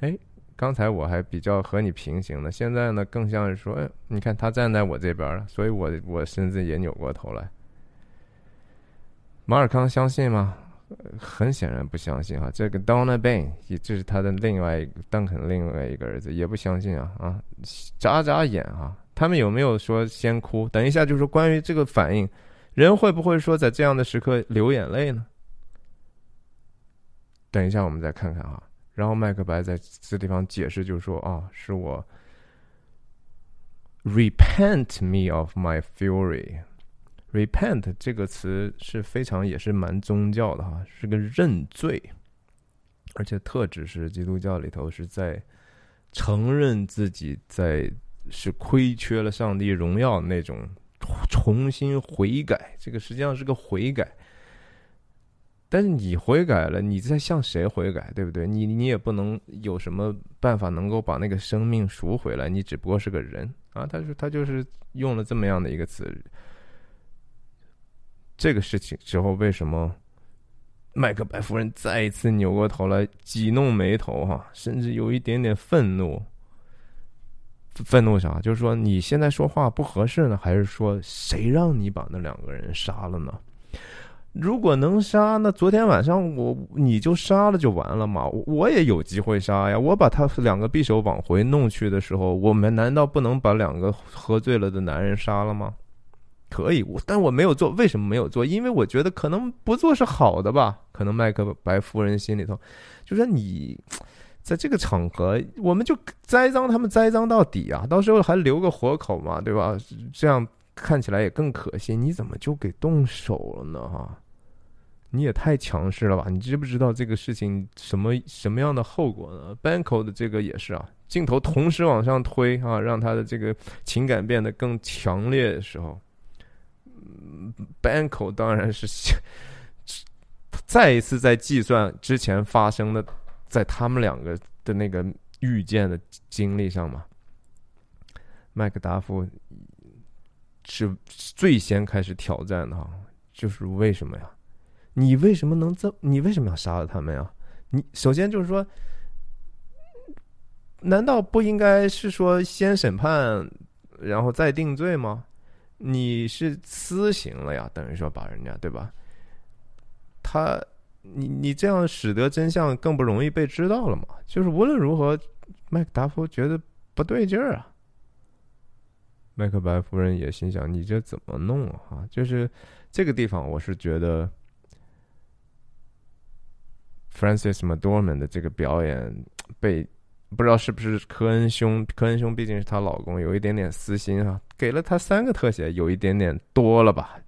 哎，刚才我还比较和你平行的，现在呢更像是说，哎，你看他站在我这边了，所以我我身子也扭过头来。马尔康相信吗？很显然不相信啊。这个 Donna b a n 也这是他的另外一个邓肯另外一个儿子也不相信啊啊，眨眨眼啊。他们有没有说先哭？等一下就说关于这个反应，人会不会说在这样的时刻流眼泪呢？等一下，我们再看看啊。然后麦克白在这地方解释，就是说啊，是我 repent me of my fury。repent 这个词是非常也是蛮宗教的哈，是个认罪，而且特指是基督教里头是在承认自己在是亏缺了上帝荣耀那种重新悔改。这个实际上是个悔改。但是你悔改了，你在向谁悔改，对不对？你你也不能有什么办法能够把那个生命赎回来，你只不过是个人啊。他说他就是用了这么样的一个词。这个事情之后，为什么麦克白夫人再一次扭过头来，挤弄眉头，哈，甚至有一点点愤怒？愤怒啥？就是说你现在说话不合适呢，还是说谁让你把那两个人杀了呢？如果能杀，那昨天晚上我你就杀了就完了嘛？我也有机会杀呀！我把他两个匕首往回弄去的时候，我们难道不能把两个喝醉了的男人杀了吗？可以，我但我没有做，为什么没有做？因为我觉得可能不做是好的吧。可能麦克白夫人心里头就说：“你在这个场合，我们就栽赃他们，栽赃到底啊！到时候还留个活口嘛，对吧？这样看起来也更可信。你怎么就给动手了呢？哈！”你也太强势了吧！你知不知道这个事情什么什么样的后果呢？Banco 的这个也是啊，镜头同时往上推啊，让他的这个情感变得更强烈的时候，Banco 当然是再一次在计算之前发生的，在他们两个的那个遇见的经历上嘛。麦克达夫是最先开始挑战的哈，就是为什么呀？你为什么能这？你为什么要杀了他们呀？你首先就是说，难道不应该是说先审判，然后再定罪吗？你是私刑了呀，等于说把人家对吧？他，你你这样使得真相更不容易被知道了嘛？就是无论如何，麦克达夫觉得不对劲儿啊。麦克白夫人也心想：你这怎么弄啊？就是这个地方，我是觉得。Francis McDormand 的这个表演被不知道是不是科恩兄，科恩兄毕竟是她老公，有一点点私心啊，给了他三个特写，有一点点多了吧？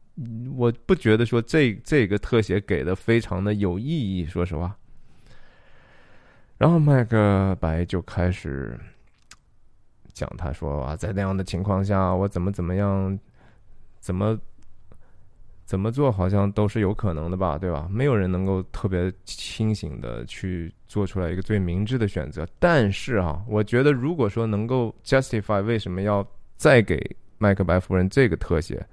我不觉得说这这个特写给的非常的有意义，说实话。然后麦克白就开始讲，他说啊，在那样的情况下，我怎么怎么样，怎么。怎么做好像都是有可能的吧，对吧？没有人能够特别清醒的去做出来一个最明智的选择。但是啊，我觉得如果说能够 justify 为什么要再给麦克白夫人这个特写，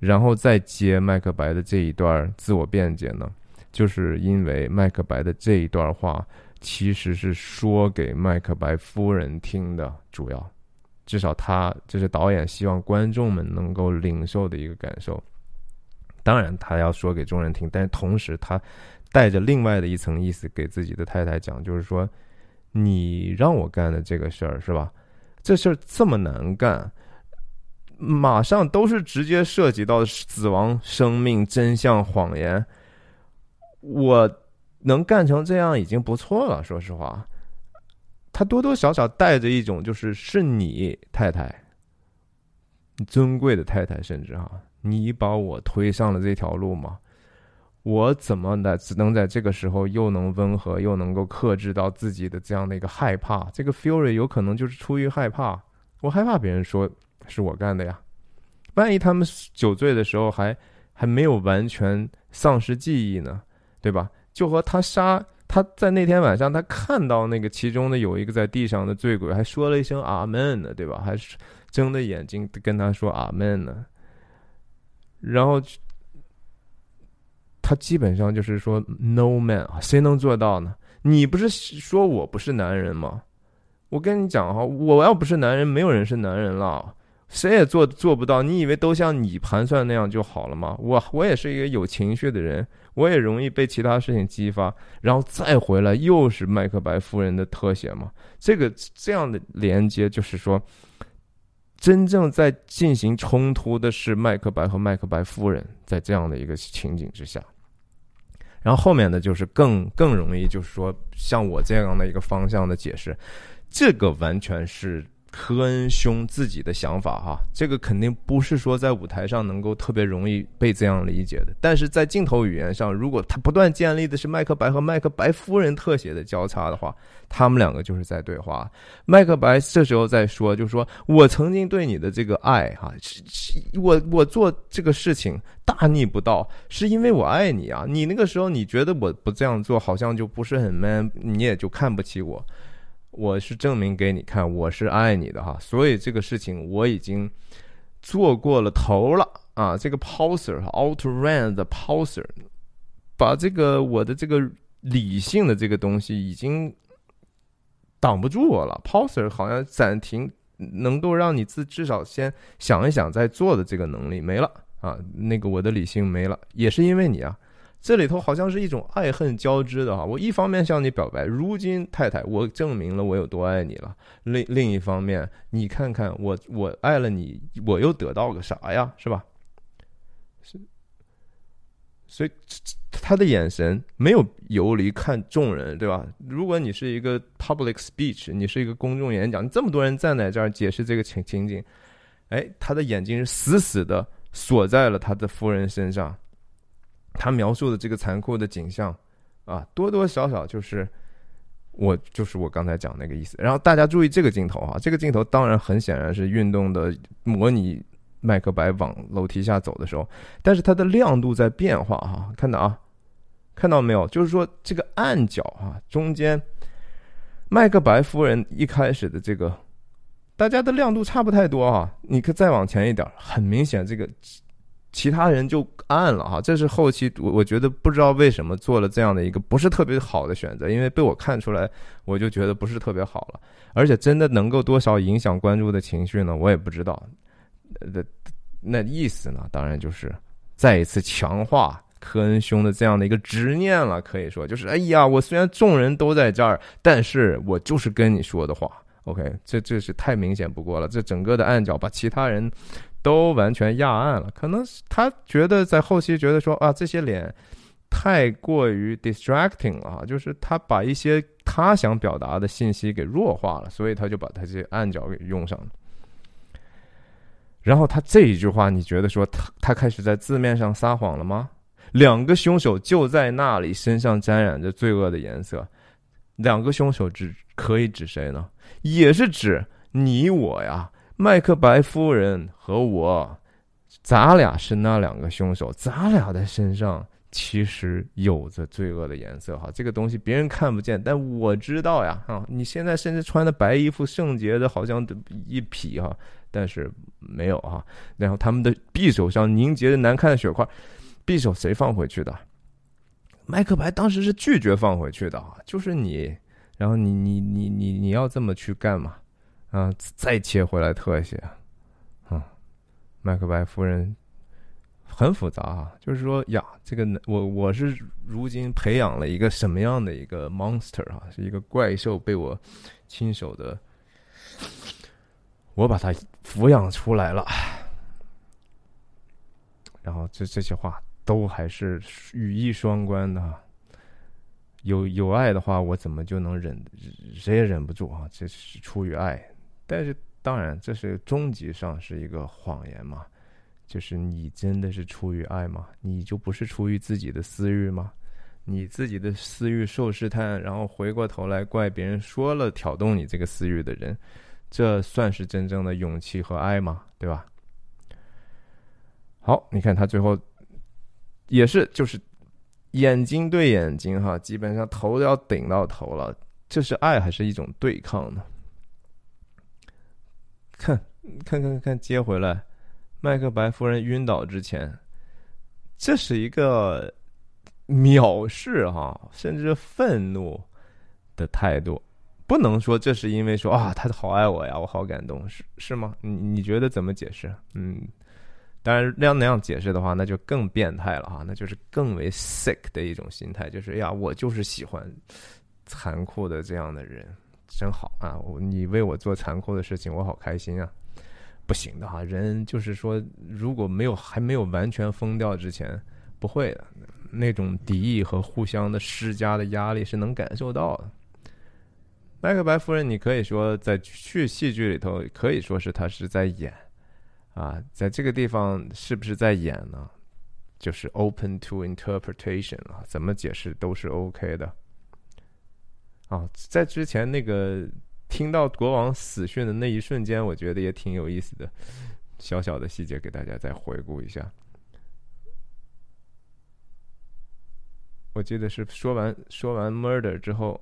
然后再接麦克白的这一段自我辩解呢？就是因为麦克白的这一段话其实是说给麦克白夫人听的，主要，至少他这是导演希望观众们能够领受的一个感受。当然，他要说给众人听，但是同时他带着另外的一层意思给自己的太太讲，就是说，你让我干的这个事儿是吧？这事儿这么难干，马上都是直接涉及到死亡、生命、真相、谎言，我能干成这样已经不错了。说实话，他多多少少带着一种就是是你太太，尊贵的太太，甚至哈，你把我推上了这条路吗？我怎么的只能在这个时候又能温和又能够克制到自己的这样的一个害怕？这个 fury 有可能就是出于害怕，我害怕别人说是我干的呀。万一他们酒醉的时候还还没有完全丧失记忆呢，对吧？就和他杀他在那天晚上，他看到那个其中的有一个在地上的醉鬼，还说了一声阿门呢，对吧？还是睁着眼睛跟他说阿门呢。然后他基本上就是说 no man 啊，谁能做到呢？你不是说我不是男人吗？我跟你讲哈，我要不是男人，没有人是男人了。谁也做做不到，你以为都像你盘算那样就好了吗？我我也是一个有情绪的人，我也容易被其他事情激发，然后再回来又是麦克白夫人的特写嘛？这个这样的连接就是说，真正在进行冲突的是麦克白和麦克白夫人，在这样的一个情景之下，然后后面的就是更更容易，就是说像我这样的一个方向的解释，这个完全是。科恩兄自己的想法哈，这个肯定不是说在舞台上能够特别容易被这样理解的。但是在镜头语言上，如果他不断建立的是麦克白和麦克白夫人特写的交叉的话，他们两个就是在对话。麦克白这时候在说，就是说我曾经对你的这个爱哈，我我做这个事情大逆不道，是因为我爱你啊。你那个时候你觉得我不这样做好像就不是很 man，你也就看不起我。我是证明给你看，我是爱你的哈，所以这个事情我已经做过了头了啊。这个 poser 和 out ran the poser，把这个我的这个理性的这个东西已经挡不住我了。pauser 好像暂停，能够让你自至少先想一想再做的这个能力没了啊。那个我的理性没了，也是因为你啊。这里头好像是一种爱恨交织的哈，我一方面向你表白，如今太太，我证明了我有多爱你了。另另一方面，你看看我，我爱了你，我又得到个啥呀？是吧？是，所以他的眼神没有游离看众人，对吧？如果你是一个 public speech，你是一个公众演讲，这么多人站在这儿解释这个情情景，哎，他的眼睛是死死的锁在了他的夫人身上。他描述的这个残酷的景象，啊，多多少少就是我就是我刚才讲那个意思。然后大家注意这个镜头啊，这个镜头当然很显然是运动的模拟麦克白往楼梯下走的时候，但是它的亮度在变化哈，看到啊，看到没有？就是说这个暗角啊，中间麦克白夫人一开始的这个，大家的亮度差不太多啊。你可再往前一点，很明显这个。其他人就暗了哈，这是后期我我觉得不知道为什么做了这样的一个不是特别好的选择，因为被我看出来，我就觉得不是特别好了，而且真的能够多少影响观众的情绪呢？我也不知道，那那意思呢？当然就是再一次强化科恩兄的这样的一个执念了，可以说就是哎呀，我虽然众人都在这儿，但是我就是跟你说的话，OK，这这是太明显不过了，这整个的暗角把其他人。都完全压暗了，可能他觉得在后期觉得说啊，这些脸太过于 distracting 了，就是他把一些他想表达的信息给弱化了，所以他就把他这些暗角给用上了。然后他这一句话，你觉得说他他开始在字面上撒谎了吗？两个凶手就在那里，身上沾染着罪恶的颜色。两个凶手指可以指谁呢？也是指你我呀。麦克白夫人和我，咱俩是那两个凶手，咱俩的身上其实有着罪恶的颜色哈。这个东西别人看不见，但我知道呀。啊，你现在甚至穿的白衣服，圣洁的，好像一匹哈，但是没有哈。然后他们的匕首上凝结着难看的血块，匕首谁放回去的？麦克白当时是拒绝放回去的啊，就是你。然后你你你你你要这么去干嘛？啊，再切回来特写，啊，麦克白夫人很复杂啊，就是说呀，这个我我是如今培养了一个什么样的一个 monster 啊，是一个怪兽，被我亲手的，我把它抚养出来了，然后这这些话都还是语义双关的，有有爱的话，我怎么就能忍？谁也忍不住啊！这是出于爱，但是当然，这是终极上是一个谎言嘛？就是你真的是出于爱吗？你就不是出于自己的私欲吗？你自己的私欲受试探，然后回过头来怪别人说了挑动你这个私欲的人，这算是真正的勇气和爱吗？对吧？好，你看他最后也是就是。眼睛对眼睛，哈，基本上头都要顶到头了。这是爱还是一种对抗呢？看，看，看，看，接回来。麦克白夫人晕倒之前，这是一个藐视哈，甚至愤怒的态度。不能说这是因为说啊，他好爱我呀，我好感动，是是吗？你你觉得怎么解释？嗯。当然，那样那样解释的话，那就更变态了哈，那就是更为 sick 的一种心态，就是哎呀，我就是喜欢残酷的这样的人，真好啊！你为我做残酷的事情，我好开心啊！不行的哈，人就是说，如果没有还没有完全疯掉之前，不会的，那种敌意和互相的施加的压力是能感受到的。麦克白夫人，你可以说在去戏剧里头，可以说是他是在演。啊，在这个地方是不是在演呢？就是 open to interpretation 啊，怎么解释都是 OK 的。啊，在之前那个听到国王死讯的那一瞬间，我觉得也挺有意思的，小小的细节给大家再回顾一下。我记得是说完说完 murder 之后，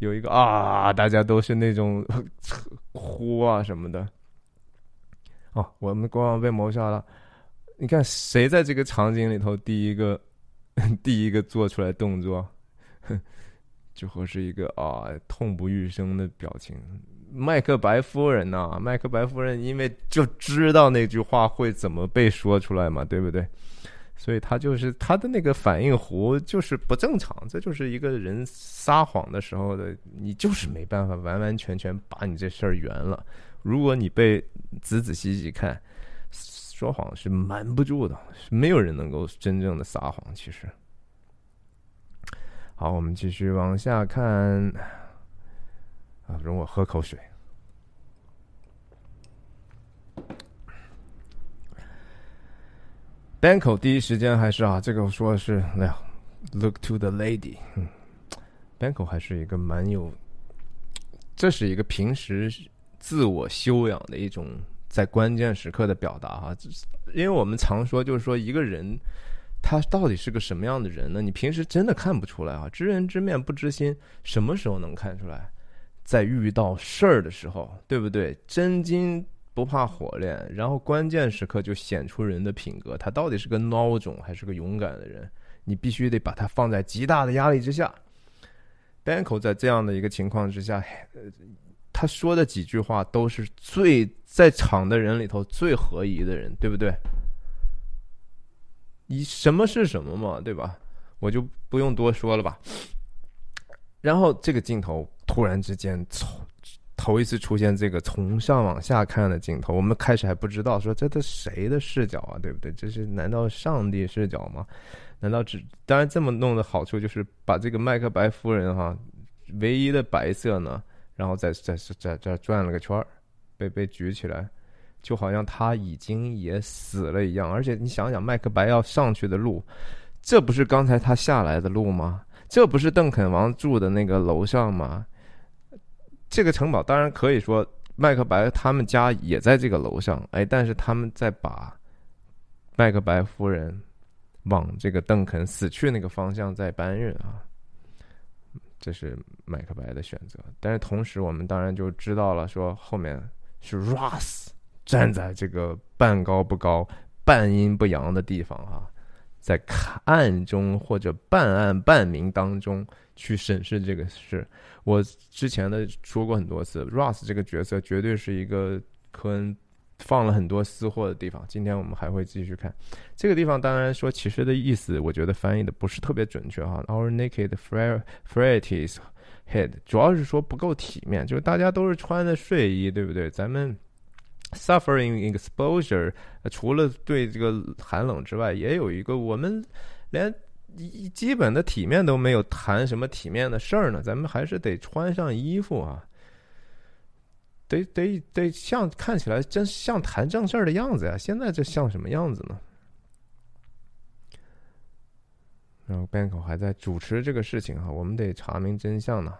有一个啊，大家都是那种呼啊什么的。哦，我们国王被谋杀了。你看谁在这个场景里头第一个 第一个做出来动作，哼就会是一个啊痛不欲生的表情。麦克白夫人呐，麦克白夫人因为就知道那句话会怎么被说出来嘛，对不对？所以他就是他的那个反应弧就是不正常。这就是一个人撒谎的时候的，你就是没办法完完全全把你这事儿圆了。如果你被仔仔细细看，说谎是瞒不住的，是没有人能够真正的撒谎。其实，好，我们继续往下看。啊，容我喝口水。单口第一时间还是啊，这个说的是哎呀，look to the lady。嗯，单口还是一个蛮有，这是一个平时。自我修养的一种在关键时刻的表达哈，因为我们常说就是说一个人他到底是个什么样的人呢？你平时真的看不出来啊，知人知面不知心，什么时候能看出来？在遇到事儿的时候，对不对？真金不怕火炼，然后关键时刻就显出人的品格，他到底是个孬种还是个勇敢的人？你必须得把他放在极大的压力之下。Banko 在这样的一个情况之下。他说的几句话都是最在场的人里头最合宜的人，对不对？以什么是什么嘛，对吧？我就不用多说了吧。然后这个镜头突然之间从头一次出现这个从上往下看的镜头，我们开始还不知道说这这谁的视角啊，对不对？这是难道上帝视角吗？难道只当然这么弄的好处就是把这个麦克白夫人哈唯一的白色呢？然后在在在这转了个圈儿，被被举起来，就好像他已经也死了一样。而且你想想，麦克白要上去的路，这不是刚才他下来的路吗？这不是邓肯王住的那个楼上吗？这个城堡当然可以说麦克白他们家也在这个楼上，哎，但是他们在把麦克白夫人往这个邓肯死去那个方向在搬运啊。这是麦克白的选择，但是同时我们当然就知道了，说后面是 Ross 站在这个半高不高、半阴不阳的地方哈，在暗中或者半暗半明当中去审视这个事。我之前的说过很多次，Ross 这个角色绝对是一个科恩。放了很多私货的地方，今天我们还会继续看这个地方。当然说，其实的意思，我觉得翻译的不是特别准确哈。Our naked fraities head，主要是说不够体面，就是大家都是穿的睡衣，对不对？咱们 suffering exposure，除了对这个寒冷之外，也有一个我们连基本的体面都没有，谈什么体面的事儿呢？咱们还是得穿上衣服啊，得得得像看起来真像谈正事儿的样子呀。现在这像什么样子呢？然后 Banko 还在主持这个事情哈，我们得查明真相呢。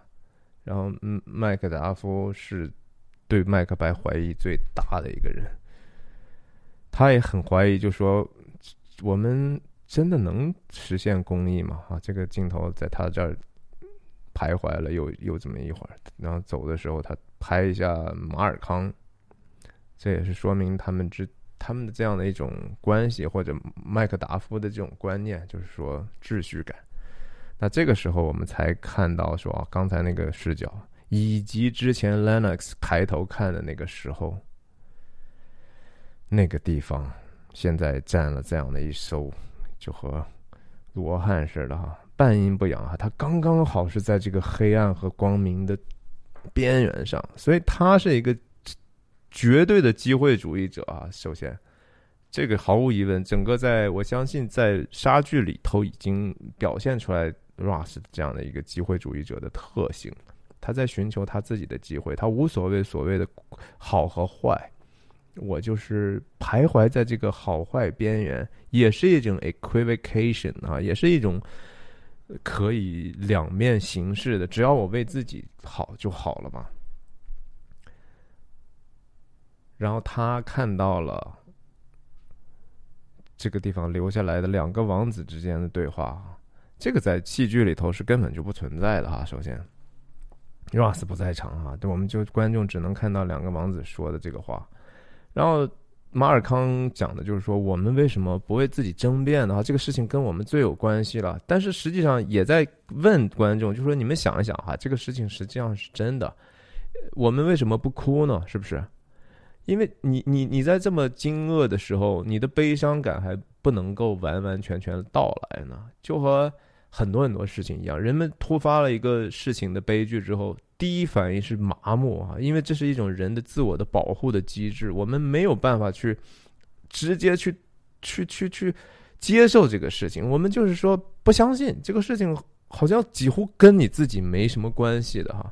然后，嗯，麦克达夫是对麦克白怀疑最大的一个人，他也很怀疑，就说我们真的能实现公益吗？啊，这个镜头在他这儿徘徊了又又这么一会儿，然后走的时候他拍一下马尔康，这也是说明他们之他们的这样的一种关系，或者麦克达夫的这种观念，就是说秩序感。那这个时候，我们才看到说，刚才那个视角，以及之前 Lennox 抬头看的那个时候，那个地方，现在站了这样的一艘，就和罗汉似的哈，半阴不阳哈，它刚刚好是在这个黑暗和光明的边缘上，所以他是一个绝对的机会主义者啊。首先，这个毫无疑问，整个在我相信在杀剧里头已经表现出来。Russ 这样的一个机会主义者的特性，他在寻求他自己的机会，他无所谓所谓的好和坏，我就是徘徊在这个好坏边缘，也是一种 equivocation 啊，也是一种可以两面行事的，只要我为自己好就好了嘛。然后他看到了这个地方留下来的两个王子之间的对话。这个在戏剧里头是根本就不存在的哈。首先，Ross 不在场哈，对，我们就观众只能看到两个王子说的这个话。然后马尔康讲的就是说，我们为什么不为自己争辩呢？这个事情跟我们最有关系了。但是实际上也在问观众，就说你们想一想哈，这个事情实际上是真的。我们为什么不哭呢？是不是？因为你你你在这么惊愕的时候，你的悲伤感还不能够完完全全到来呢？就和很多很多事情一样，人们突发了一个事情的悲剧之后，第一反应是麻木啊，因为这是一种人的自我的保护的机制，我们没有办法去直接去去去去接受这个事情，我们就是说不相信这个事情好像几乎跟你自己没什么关系的哈，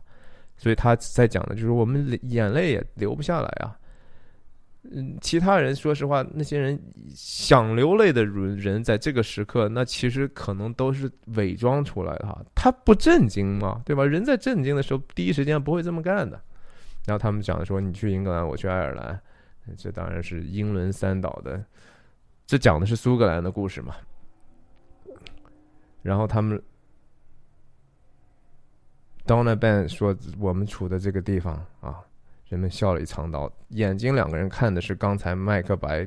所以他在讲的就是我们眼泪也流不下来啊。嗯，其他人说实话，那些人想流泪的人，在这个时刻，那其实可能都是伪装出来的哈。他不震惊嘛，对吧？人在震惊的时候，第一时间不会这么干的。然后他们讲的说：“你去英格兰，我去爱尔兰。”这当然是英伦三岛的，这讲的是苏格兰的故事嘛。然后他们，Donna Ben 说：“我们处的这个地方啊。”人们笑里藏刀，眼睛两个人看的是刚才麦克白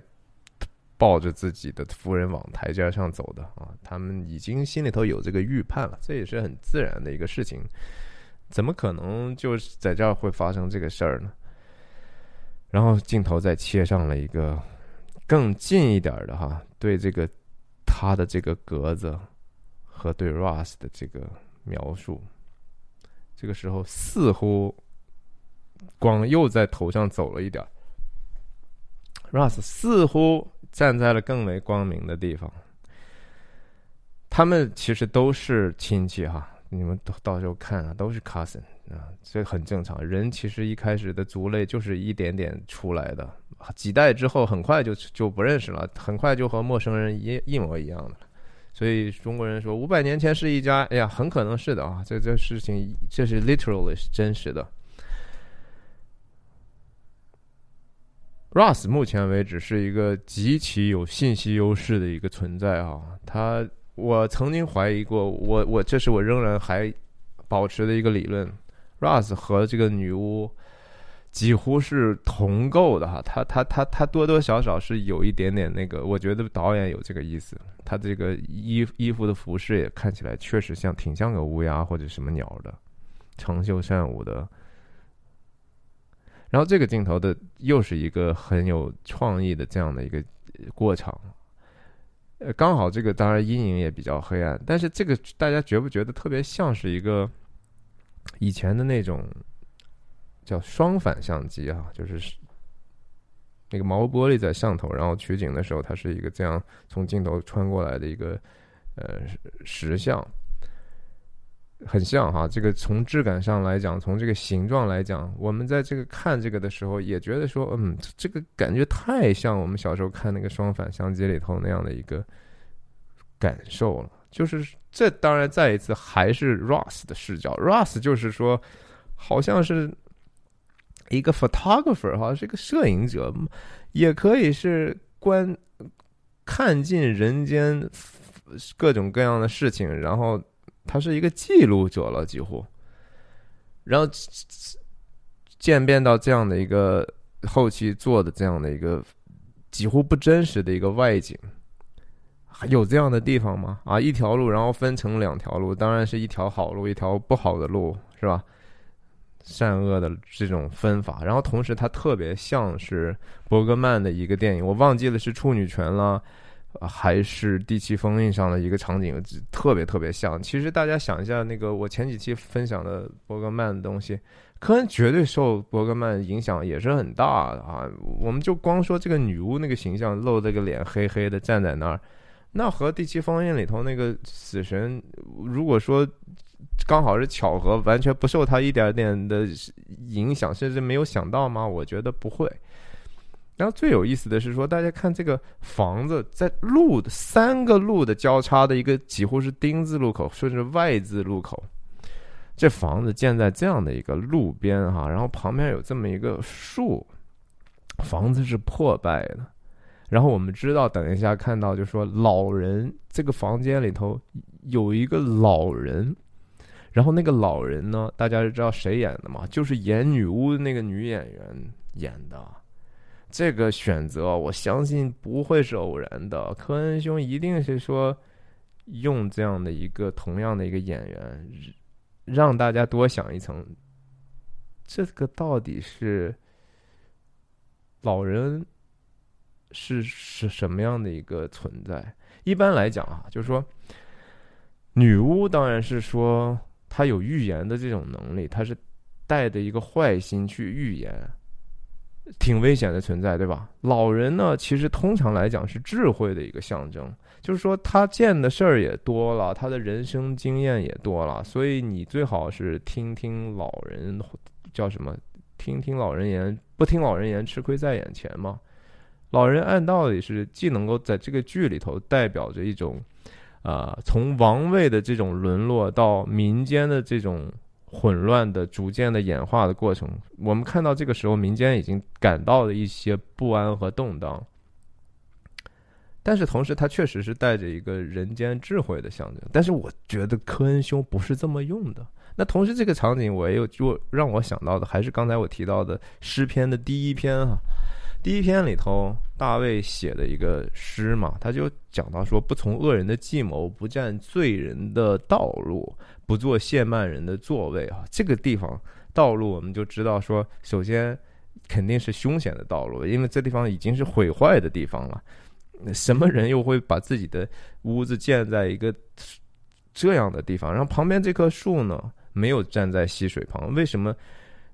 抱着自己的夫人往台阶上走的啊，他们已经心里头有这个预判了，这也是很自然的一个事情，怎么可能就是在这儿会发生这个事儿呢？然后镜头再切上了一个更近一点的哈，对这个他的这个格子和对 Ross 的这个描述，这个时候似乎。光又在头上走了一点，Russ 似乎站在了更为光明的地方。他们其实都是亲戚哈，你们到到时候看啊，都是 cousin 啊，这很正常。人其实一开始的族类就是一点点出来的，几代之后很快就就不认识了，很快就和陌生人一一模一样的了。所以中国人说五百年前是一家，哎呀，很可能是的啊，这这事情这是 literally 是真实的。Russ 目前为止是一个极其有信息优势的一个存在啊！他，我曾经怀疑过，我我这是我仍然还保持的一个理论，Russ 和这个女巫几乎是同构的哈，他他他他多多少少是有一点点那个，我觉得导演有这个意思，他这个衣衣服的服饰也看起来确实像挺像个乌鸦或者什么鸟的，长袖善舞的。然后这个镜头的又是一个很有创意的这样的一个过场，呃，刚好这个当然阴影也比较黑暗，但是这个大家觉不觉得特别像是一个以前的那种叫双反相机啊？就是那个毛玻璃在上头，然后取景的时候它是一个这样从镜头穿过来的一个呃石像，很像哈。这个从质感上来讲，从这个形状来讲，我们在这个看这个的时候，也觉得说，嗯，这个感觉太像我们小时候看那个双反相机里头那样的一个感受了。就是这当然再一次还是 Ross 的视角，Ross 就是说，好像是一个 photographer 哈，是一个摄影者，也可以是观看尽人间各种各样的事情，然后他是一个记录者了，几乎，然后渐变到这样的一个后期做的这样的一个几乎不真实的一个外景。有这样的地方吗？啊，一条路，然后分成两条路，当然是一条好路，一条不好的路，是吧？善恶的这种分法，然后同时它特别像是伯格曼的一个电影，我忘记了是处女泉了，还是第七封印上的一个场景，特别特别像。其实大家想一下，那个我前几期分享的伯格曼的东西，科恩绝对受伯格曼影响也是很大的啊。我们就光说这个女巫那个形象，露这个脸黑黑的站在那儿。那和第七封印里头那个死神，如果说刚好是巧合，完全不受他一点点的影响，甚至没有想到吗？我觉得不会。然后最有意思的是说，大家看这个房子在路的三个路的交叉的一个几乎是丁字路口，甚至 Y 字路口，这房子建在这样的一个路边哈，然后旁边有这么一个树，房子是破败的。然后我们知道，等一下看到就说老人这个房间里头有一个老人，然后那个老人呢，大家知道谁演的吗？就是演女巫的那个女演员演的。这个选择我相信不会是偶然的，科恩兄一定是说用这样的一个同样的一个演员，让大家多想一层，这个到底是老人。是是什么样的一个存在？一般来讲啊，就是说，女巫当然是说她有预言的这种能力，她是带着一个坏心去预言，挺危险的存在，对吧？老人呢，其实通常来讲是智慧的一个象征，就是说他见的事儿也多了，他的人生经验也多了，所以你最好是听听老人叫什么？听听老人言，不听老人言，吃亏在眼前嘛。老人按道理是既能够在这个剧里头代表着一种，啊，从王位的这种沦落到民间的这种混乱的逐渐的演化的过程，我们看到这个时候民间已经感到了一些不安和动荡，但是同时他确实是带着一个人间智慧的象征。但是我觉得科恩兄不是这么用的。那同时这个场景我也有就让我想到的还是刚才我提到的诗篇的第一篇哈。第一篇里头，大卫写的一个诗嘛，他就讲到说：“不从恶人的计谋，不占罪人的道路，不做亵慢人的座位。”啊，这个地方道路，我们就知道说，首先肯定是凶险的道路，因为这地方已经是毁坏的地方了。什么人又会把自己的屋子建在一个这样的地方？然后旁边这棵树呢，没有站在溪水旁，为什么？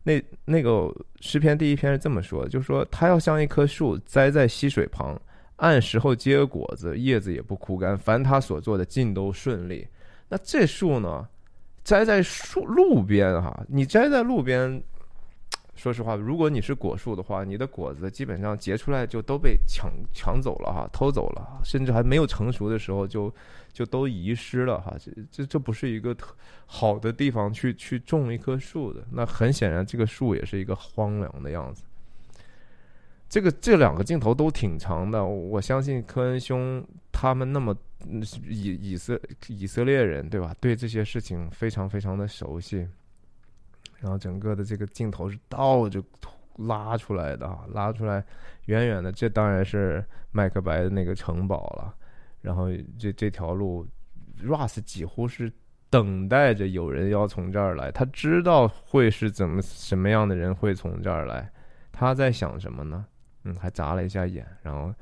那那个诗篇第一篇是这么说的，就是说他要像一棵树栽在溪水旁，按时候结果子，叶子也不枯干，凡他所做的尽都顺利。那这树呢，栽在树路边哈，你栽在路边。说实话，如果你是果树的话，你的果子基本上结出来就都被抢抢走了哈，偷走了，甚至还没有成熟的时候就就都遗失了哈。这这这不是一个特好的地方去去种一棵树的。那很显然，这个树也是一个荒凉的样子。这个这两个镜头都挺长的，我相信科恩兄他们那么以以色以色列人对吧？对这些事情非常非常的熟悉。然后整个的这个镜头是倒着拉出来的啊，拉出来远远的，这当然是麦克白的那个城堡了。然后这这条路，Russ 几乎是等待着有人要从这儿来，他知道会是怎么什么样的人会从这儿来，他在想什么呢？嗯，还眨了一下眼，然后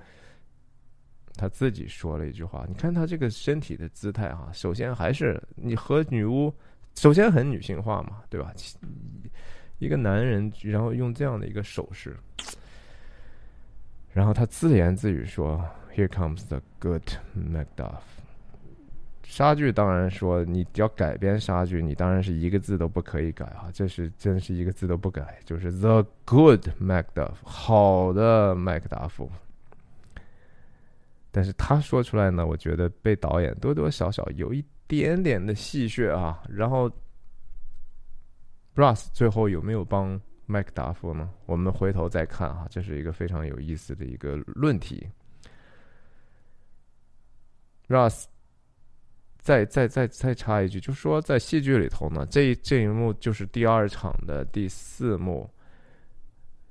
他自己说了一句话：“你看他这个身体的姿态哈，首先还是你和女巫。”首先很女性化嘛，对吧？一个男人，然后用这样的一个手势，然后他自言自语说：“Here comes the good Macduff。”杀剧当然说你要改编杀剧，你当然是一个字都不可以改啊，这是真是一个字都不改，就是 The Good Macduff，好的麦克达夫。但是他说出来呢，我觉得被导演多多少少有一点点的戏谑啊。然后，Russ 最后有没有帮麦克达夫呢？我们回头再看啊，这是一个非常有意思的一个论题。Russ。再再再再插一句，就说在戏剧里头呢，这这一幕就是第二场的第四幕。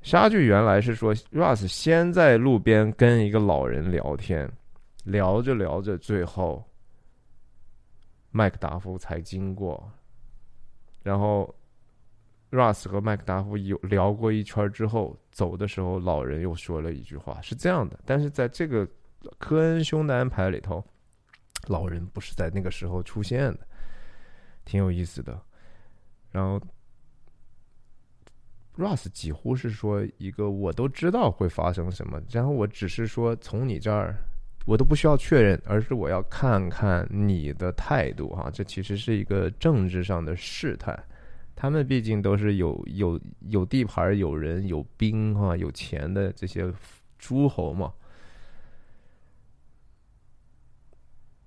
杀剧原来是说，Russ 先在路边跟一个老人聊天，聊着聊着，最后麦克达夫才经过。然后，Russ 和麦克达夫有聊过一圈之后，走的时候，老人又说了一句话，是这样的。但是在这个科恩兄的安排里头。老人不是在那个时候出现的，挺有意思的。然后，Russ 几乎是说一个我都知道会发生什么，然后我只是说从你这儿，我都不需要确认，而是我要看看你的态度哈。这其实是一个政治上的试探。他们毕竟都是有有有地盘、有人、有兵哈、有钱的这些诸侯嘛。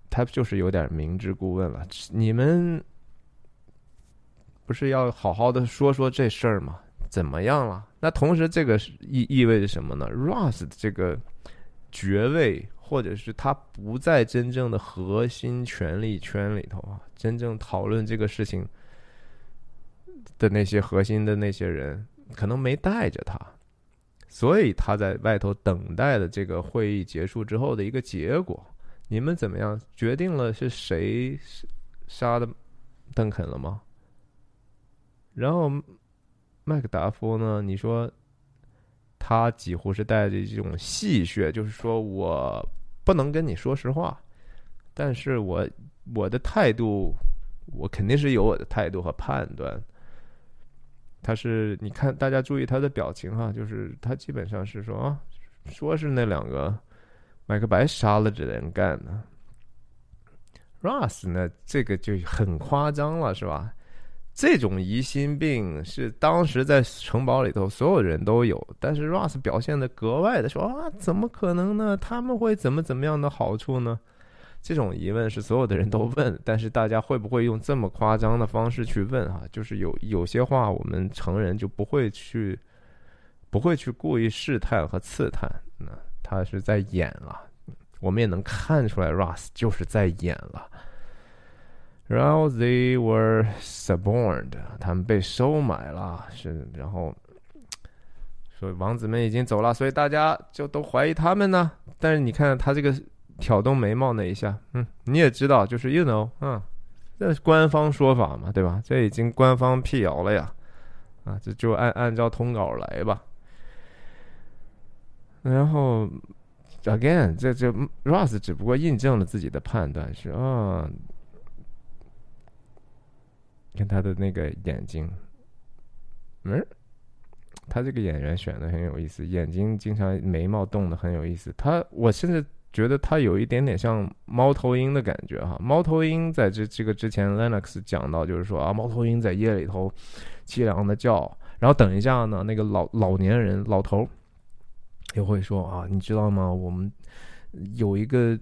他就是有点明知故问了。你们不是要好好的说说这事儿吗？怎么样了？那同时，这个意意味着什么呢？Ross 这个爵位，或者是他不在真正的核心权力圈里头啊，真正讨论这个事情的那些核心的那些人，可能没带着他，所以他在外头等待的这个会议结束之后的一个结果。你们怎么样？决定了是谁杀的邓肯了吗？然后麦克达夫呢？你说他几乎是带着这种戏谑，就是说我不能跟你说实话，但是我我的态度，我肯定是有我的态度和判断。他是你看，大家注意他的表情哈，就是他基本上是说啊，说是那两个。麦克白杀了这人干的，Russ 呢？这个就很夸张了，是吧？这种疑心病是当时在城堡里头所有人都有，但是 Russ 表现的格外的说啊，怎么可能呢？他们会怎么怎么样的好处呢？这种疑问是所有的人都问，但是大家会不会用这么夸张的方式去问？啊，就是有有些话我们成人就不会去，不会去故意试探和刺探。那他是在演啊，我们也能看出来，Russ 就是在演了。然后 they were suborned，他们被收买了，是然后说王子们已经走了，所以大家就都怀疑他们呢。但是你看他这个挑动眉毛那一下，嗯，你也知道，就是 you know，嗯，这是官方说法嘛，对吧？这已经官方辟谣了呀，啊，这就按按照通稿来吧。然后，again，这这 Ross 只不过印证了自己的判断，是啊，看他的那个眼睛，嗯，他这个演员选的很有意思，眼睛经常眉毛动的很有意思。他我甚至觉得他有一点点像猫头鹰的感觉哈。猫头鹰在这这个之前，Lennox 讲到就是说啊，猫头鹰在夜里头凄凉的叫，然后等一下呢，那个老老年人老头。也会说啊，你知道吗？我们有一个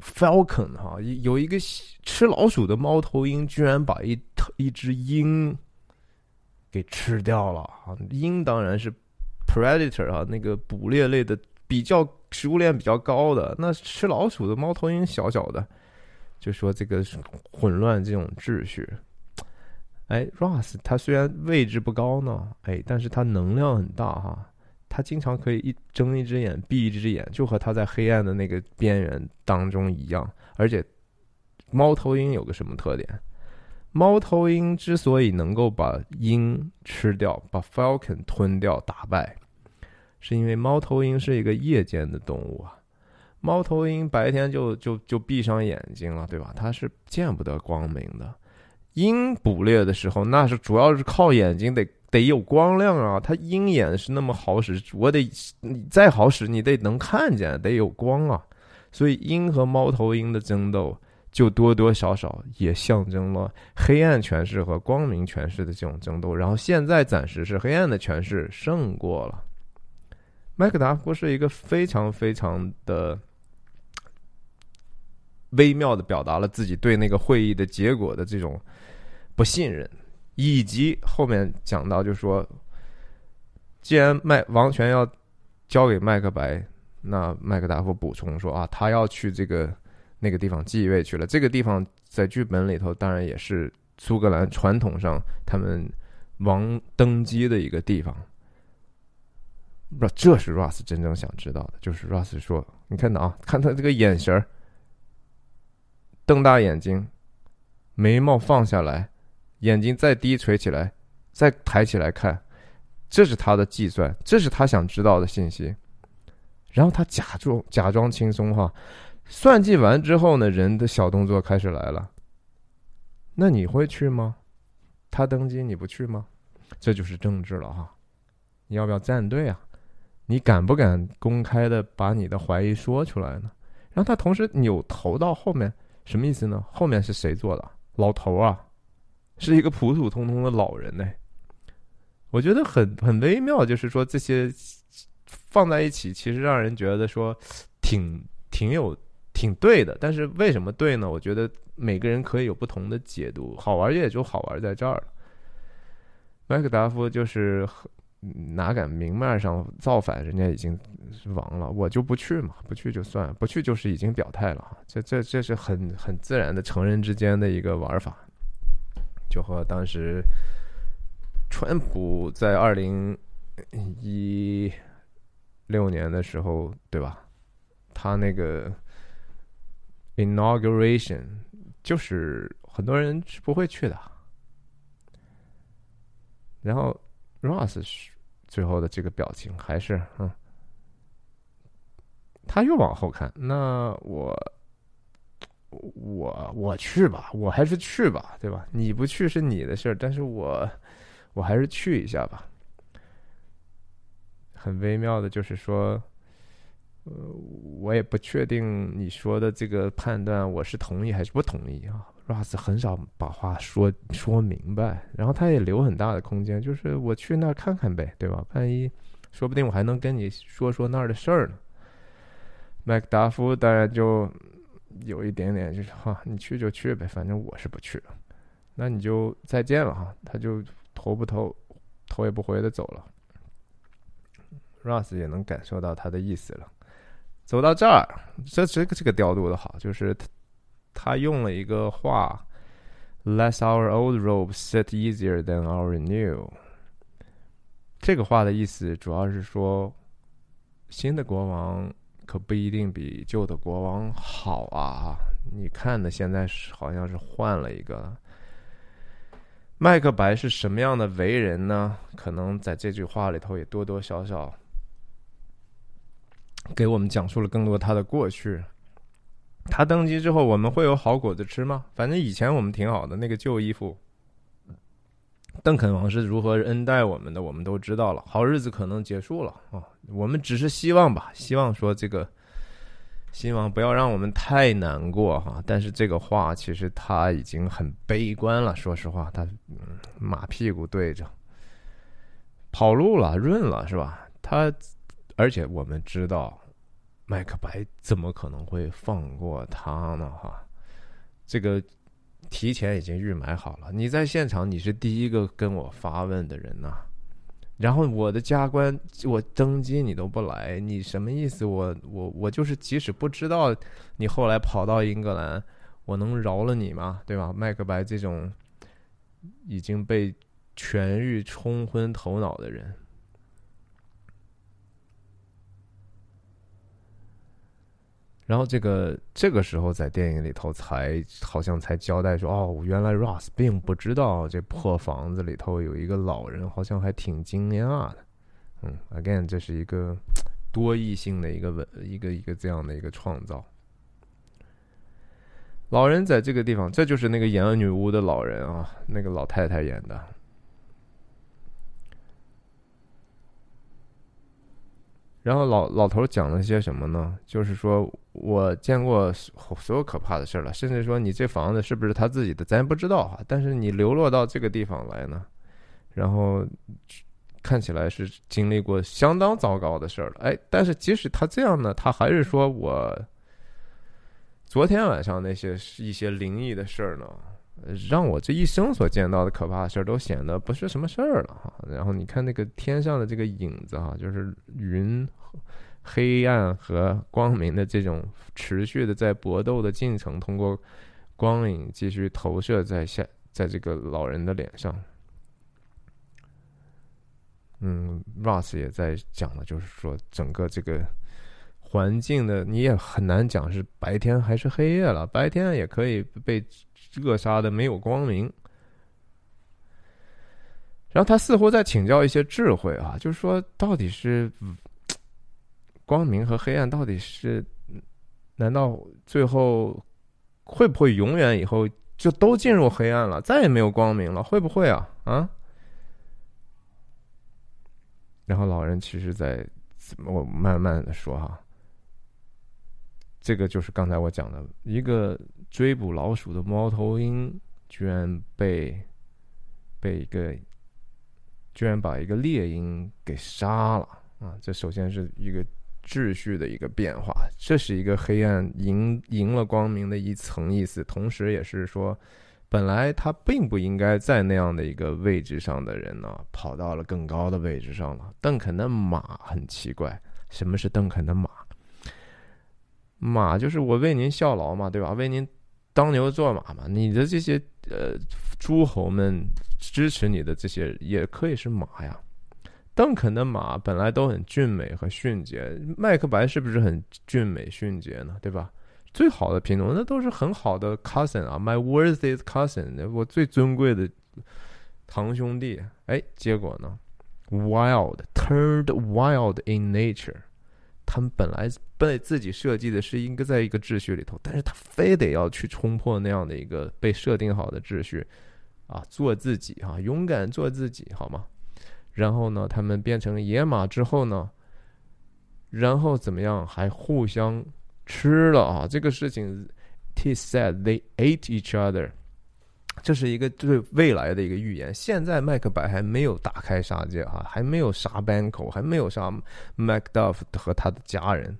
falcon 哈，有一个吃老鼠的猫头鹰，居然把一一只鹰给吃掉了啊！鹰当然是 predator 啊，那个捕猎类的比较食物链比较高的。那吃老鼠的猫头鹰小小的，就说这个混乱这种秩序。哎，Ross 他虽然位置不高呢，哎，但是他能量很大哈。他经常可以一睁一只眼闭一只眼，就和他在黑暗的那个边缘当中一样。而且，猫头鹰有个什么特点？猫头鹰之所以能够把鹰吃掉，把 falcon 吞掉打败，是因为猫头鹰是一个夜间的动物啊。猫头鹰白天就就就闭上眼睛了，对吧？它是见不得光明的。鹰捕猎的时候，那是主要是靠眼睛得。得有光亮啊！它鹰眼是那么好使，我得你再好使，你得能看见，得有光啊！所以鹰和猫头鹰的争斗就多多少少也象征了黑暗权势和光明权势的这种争斗。然后现在暂时是黑暗的权势胜过了。麦克达夫是一个非常非常的微妙的表达了自己对那个会议的结果的这种不信任，以及后面讲到就说，既然麦王权要交给麦克白。那麦克达夫补充说啊，他要去这个那个地方继位去了。这个地方在剧本里头，当然也是苏格兰传统上他们王登基的一个地方。不，这是 Ross 真正想知道的，就是 Ross 说：“你看到啊，看他这个眼神儿，瞪大眼睛，眉毛放下来，眼睛再低垂起来，再抬起来看，这是他的计算，这是他想知道的信息。”然后他假装假装轻松哈，算计完之后呢，人的小动作开始来了。那你会去吗？他登基你不去吗？这就是政治了哈。你要不要站队啊？你敢不敢公开的把你的怀疑说出来呢？然后他同时扭头到后面，什么意思呢？后面是谁做的？老头啊，是一个普普通通的老人呢。我觉得很很微妙，就是说这些。放在一起，其实让人觉得说挺挺有挺对的。但是为什么对呢？我觉得每个人可以有不同的解读。好玩也就好玩在这儿了。麦克达夫就是哪敢明面上造反？人家已经亡了，我就不去嘛，不去就算，不去就是已经表态了。这这这是很很自然的成人之间的一个玩法，就和当时川普在二零一。六年的时候，对吧？他那个 inauguration 就是很多人是不会去的。然后 Ross 最后的这个表情还是嗯，他又往后看。那我我我去吧，我还是去吧，对吧？你不去是你的事儿，但是我我还是去一下吧。很微妙的，就是说，呃，我也不确定你说的这个判断，我是同意还是不同意啊？Ross 很少把话说说明白，然后他也留很大的空间，就是我去那儿看看呗，对吧？万一说不定我还能跟你说说那儿的事儿呢。麦克达夫当然就有一点点，就是哈，你去就去呗，反正我是不去了，那你就再见了哈。他就头不头头也不回的走了。Ross 也能感受到他的意思了。走到这儿，这这个这个调度的好，就是他他用了一个话，"Let's our old robes sit easier than our new。”这个话的意思主要是说，新的国王可不一定比旧的国王好啊！你看的现在是好像是换了一个。麦克白是什么样的为人呢？可能在这句话里头也多多少少。给我们讲述了更多他的过去。他登基之后，我们会有好果子吃吗？反正以前我们挺好的，那个旧衣服。邓肯王是如何恩待我们的，我们都知道了。好日子可能结束了啊！我们只是希望吧，希望说这个，新王不要让我们太难过哈。但是这个话其实他已经很悲观了。说实话，他马屁股对着跑路了，润了是吧？他。而且我们知道，麦克白怎么可能会放过他呢？哈，这个提前已经预埋好了。你在现场，你是第一个跟我发问的人呐。然后我的加官，我登基你都不来，你什么意思？我我我就是，即使不知道你后来跑到英格兰，我能饶了你吗？对吧？麦克白这种已经被痊愈冲昏头脑的人。然后这个这个时候在电影里头才好像才交代说哦，原来 Ross 并不知道这破房子里头有一个老人，好像还挺惊讶的。嗯，again，这是一个多异性的一个文一个一个这样的一个创造。老人在这个地方，这就是那个演女巫的老人啊，那个老太太演的。然后老老头讲了些什么呢？就是说我见过所有可怕的事了，甚至说你这房子是不是他自己的，咱也不知道哈。但是你流落到这个地方来呢，然后看起来是经历过相当糟糕的事了。哎，但是即使他这样呢，他还是说我昨天晚上那些一些灵异的事儿呢。让我这一生所见到的可怕的事儿都显得不是什么事儿了哈。然后你看那个天上的这个影子哈，就是云、黑暗和光明的这种持续的在搏斗的进程，通过光影继续投射在下，在这个老人的脸上。嗯，Ross 也在讲了，就是说整个这个环境的，你也很难讲是白天还是黑夜了。白天也可以被。扼杀的没有光明，然后他似乎在请教一些智慧啊，就是说，到底是光明和黑暗，到底是难道最后会不会永远以后就都进入黑暗了，再也没有光明了？会不会啊？啊？然后老人其实在我慢慢的说哈，这个就是刚才我讲的一个。追捕老鼠的猫头鹰居然被被一个居然把一个猎鹰给杀了啊！这首先是一个秩序的一个变化，这是一个黑暗赢赢了光明的一层意思，同时也是说，本来他并不应该在那样的一个位置上的人呢，跑到了更高的位置上了。邓肯的马很奇怪，什么是邓肯的马？马就是我为您效劳嘛，对吧？为您。当牛做马嘛，你的这些呃诸侯们支持你的这些也可以是马呀。邓肯的马本来都很俊美和迅捷，麦克白是不是很俊美迅捷呢？对吧？最好的品种那都是很好的 cousin 啊，my worthiest cousin，我最尊贵的堂兄弟。哎，结果呢，wild turned wild in nature。他们本来被自己设计的是应该在一个秩序里头，但是他非得要去冲破那样的一个被设定好的秩序，啊，做自己啊，勇敢做自己好吗？然后呢，他们变成野马之后呢，然后怎么样？还互相吃了啊！这个事情，T said they ate each other。这是一个对未来的一个预言。现在麦克白还没有大开杀戒哈，还没有杀 Banco，还没有杀 Macduff 和他的家人，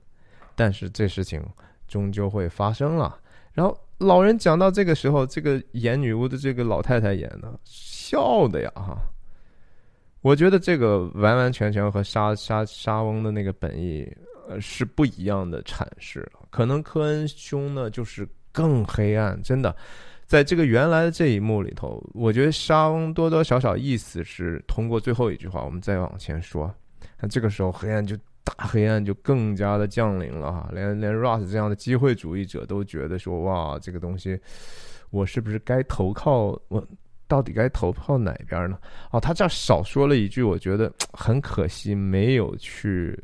但是这事情终究会发生了。然后老人讲到这个时候，这个演女巫的这个老太太演的笑的呀哈。我觉得这个完完全全和沙沙沙翁的那个本意呃是不一样的阐释。可能科恩兄呢就是更黑暗，真的。在这个原来的这一幕里头，我觉得沙翁多多少少意思是通过最后一句话，我们再往前说，那这个时候黑暗就大黑暗就更加的降临了哈，连连 Russ 这样的机会主义者都觉得说哇，这个东西我是不是该投靠我到底该投靠哪边呢？哦，他这少说了一句，我觉得很可惜没有去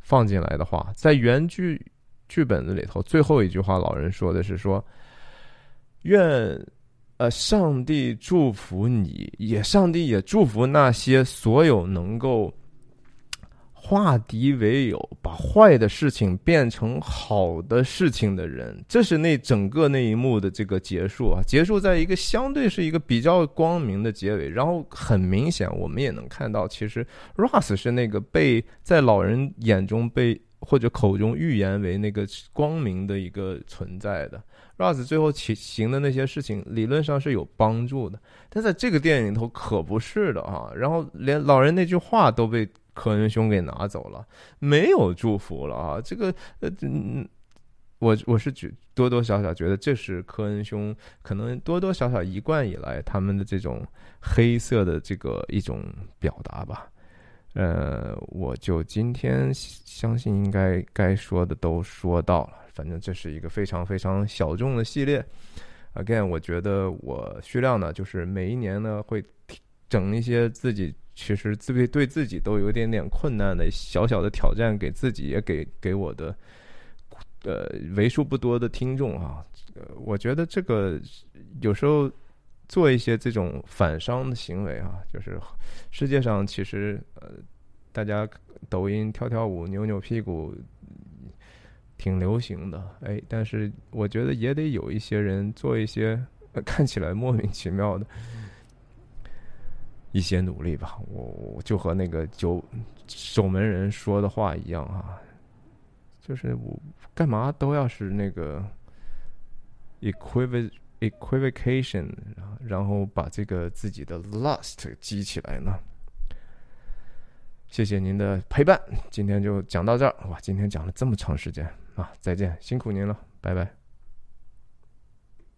放进来的话，在原剧剧本子里头最后一句话，老人说的是说。愿，呃，上帝祝福你，也上帝也祝福那些所有能够化敌为友，把坏的事情变成好的事情的人。这是那整个那一幕的这个结束啊，结束在一个相对是一个比较光明的结尾。然后很明显，我们也能看到，其实 Ross 是那个被在老人眼中被或者口中预言为那个光明的一个存在的。Ross 最后起行的那些事情，理论上是有帮助的，但在这个电影里头可不是的啊。然后连老人那句话都被科恩兄给拿走了，没有祝福了啊。这个呃，嗯，我我是觉多多少少觉得这是科恩兄可能多多少少一贯以来他们的这种黑色的这个一种表达吧。呃，我就今天相信应该该说的都说到了。反正这是一个非常非常小众的系列。Again，我觉得我徐亮呢，就是每一年呢会整一些自己其实自己对自己都有点点困难的小小的挑战，给自己也给给我的呃为数不多的听众啊。我觉得这个有时候做一些这种反伤的行为啊，就是世界上其实呃。大家抖音跳跳舞、扭扭屁股，挺流行的。哎，但是我觉得也得有一些人做一些 看起来莫名其妙的一些努力吧。我我就和那个九守门人说的话一样啊，就是我干嘛都要是那个 equiv equivocation，然后把这个自己的 lust 激起来呢？谢谢您的陪伴，今天就讲到这儿。哇，今天讲了这么长时间啊！再见，辛苦您了，拜拜。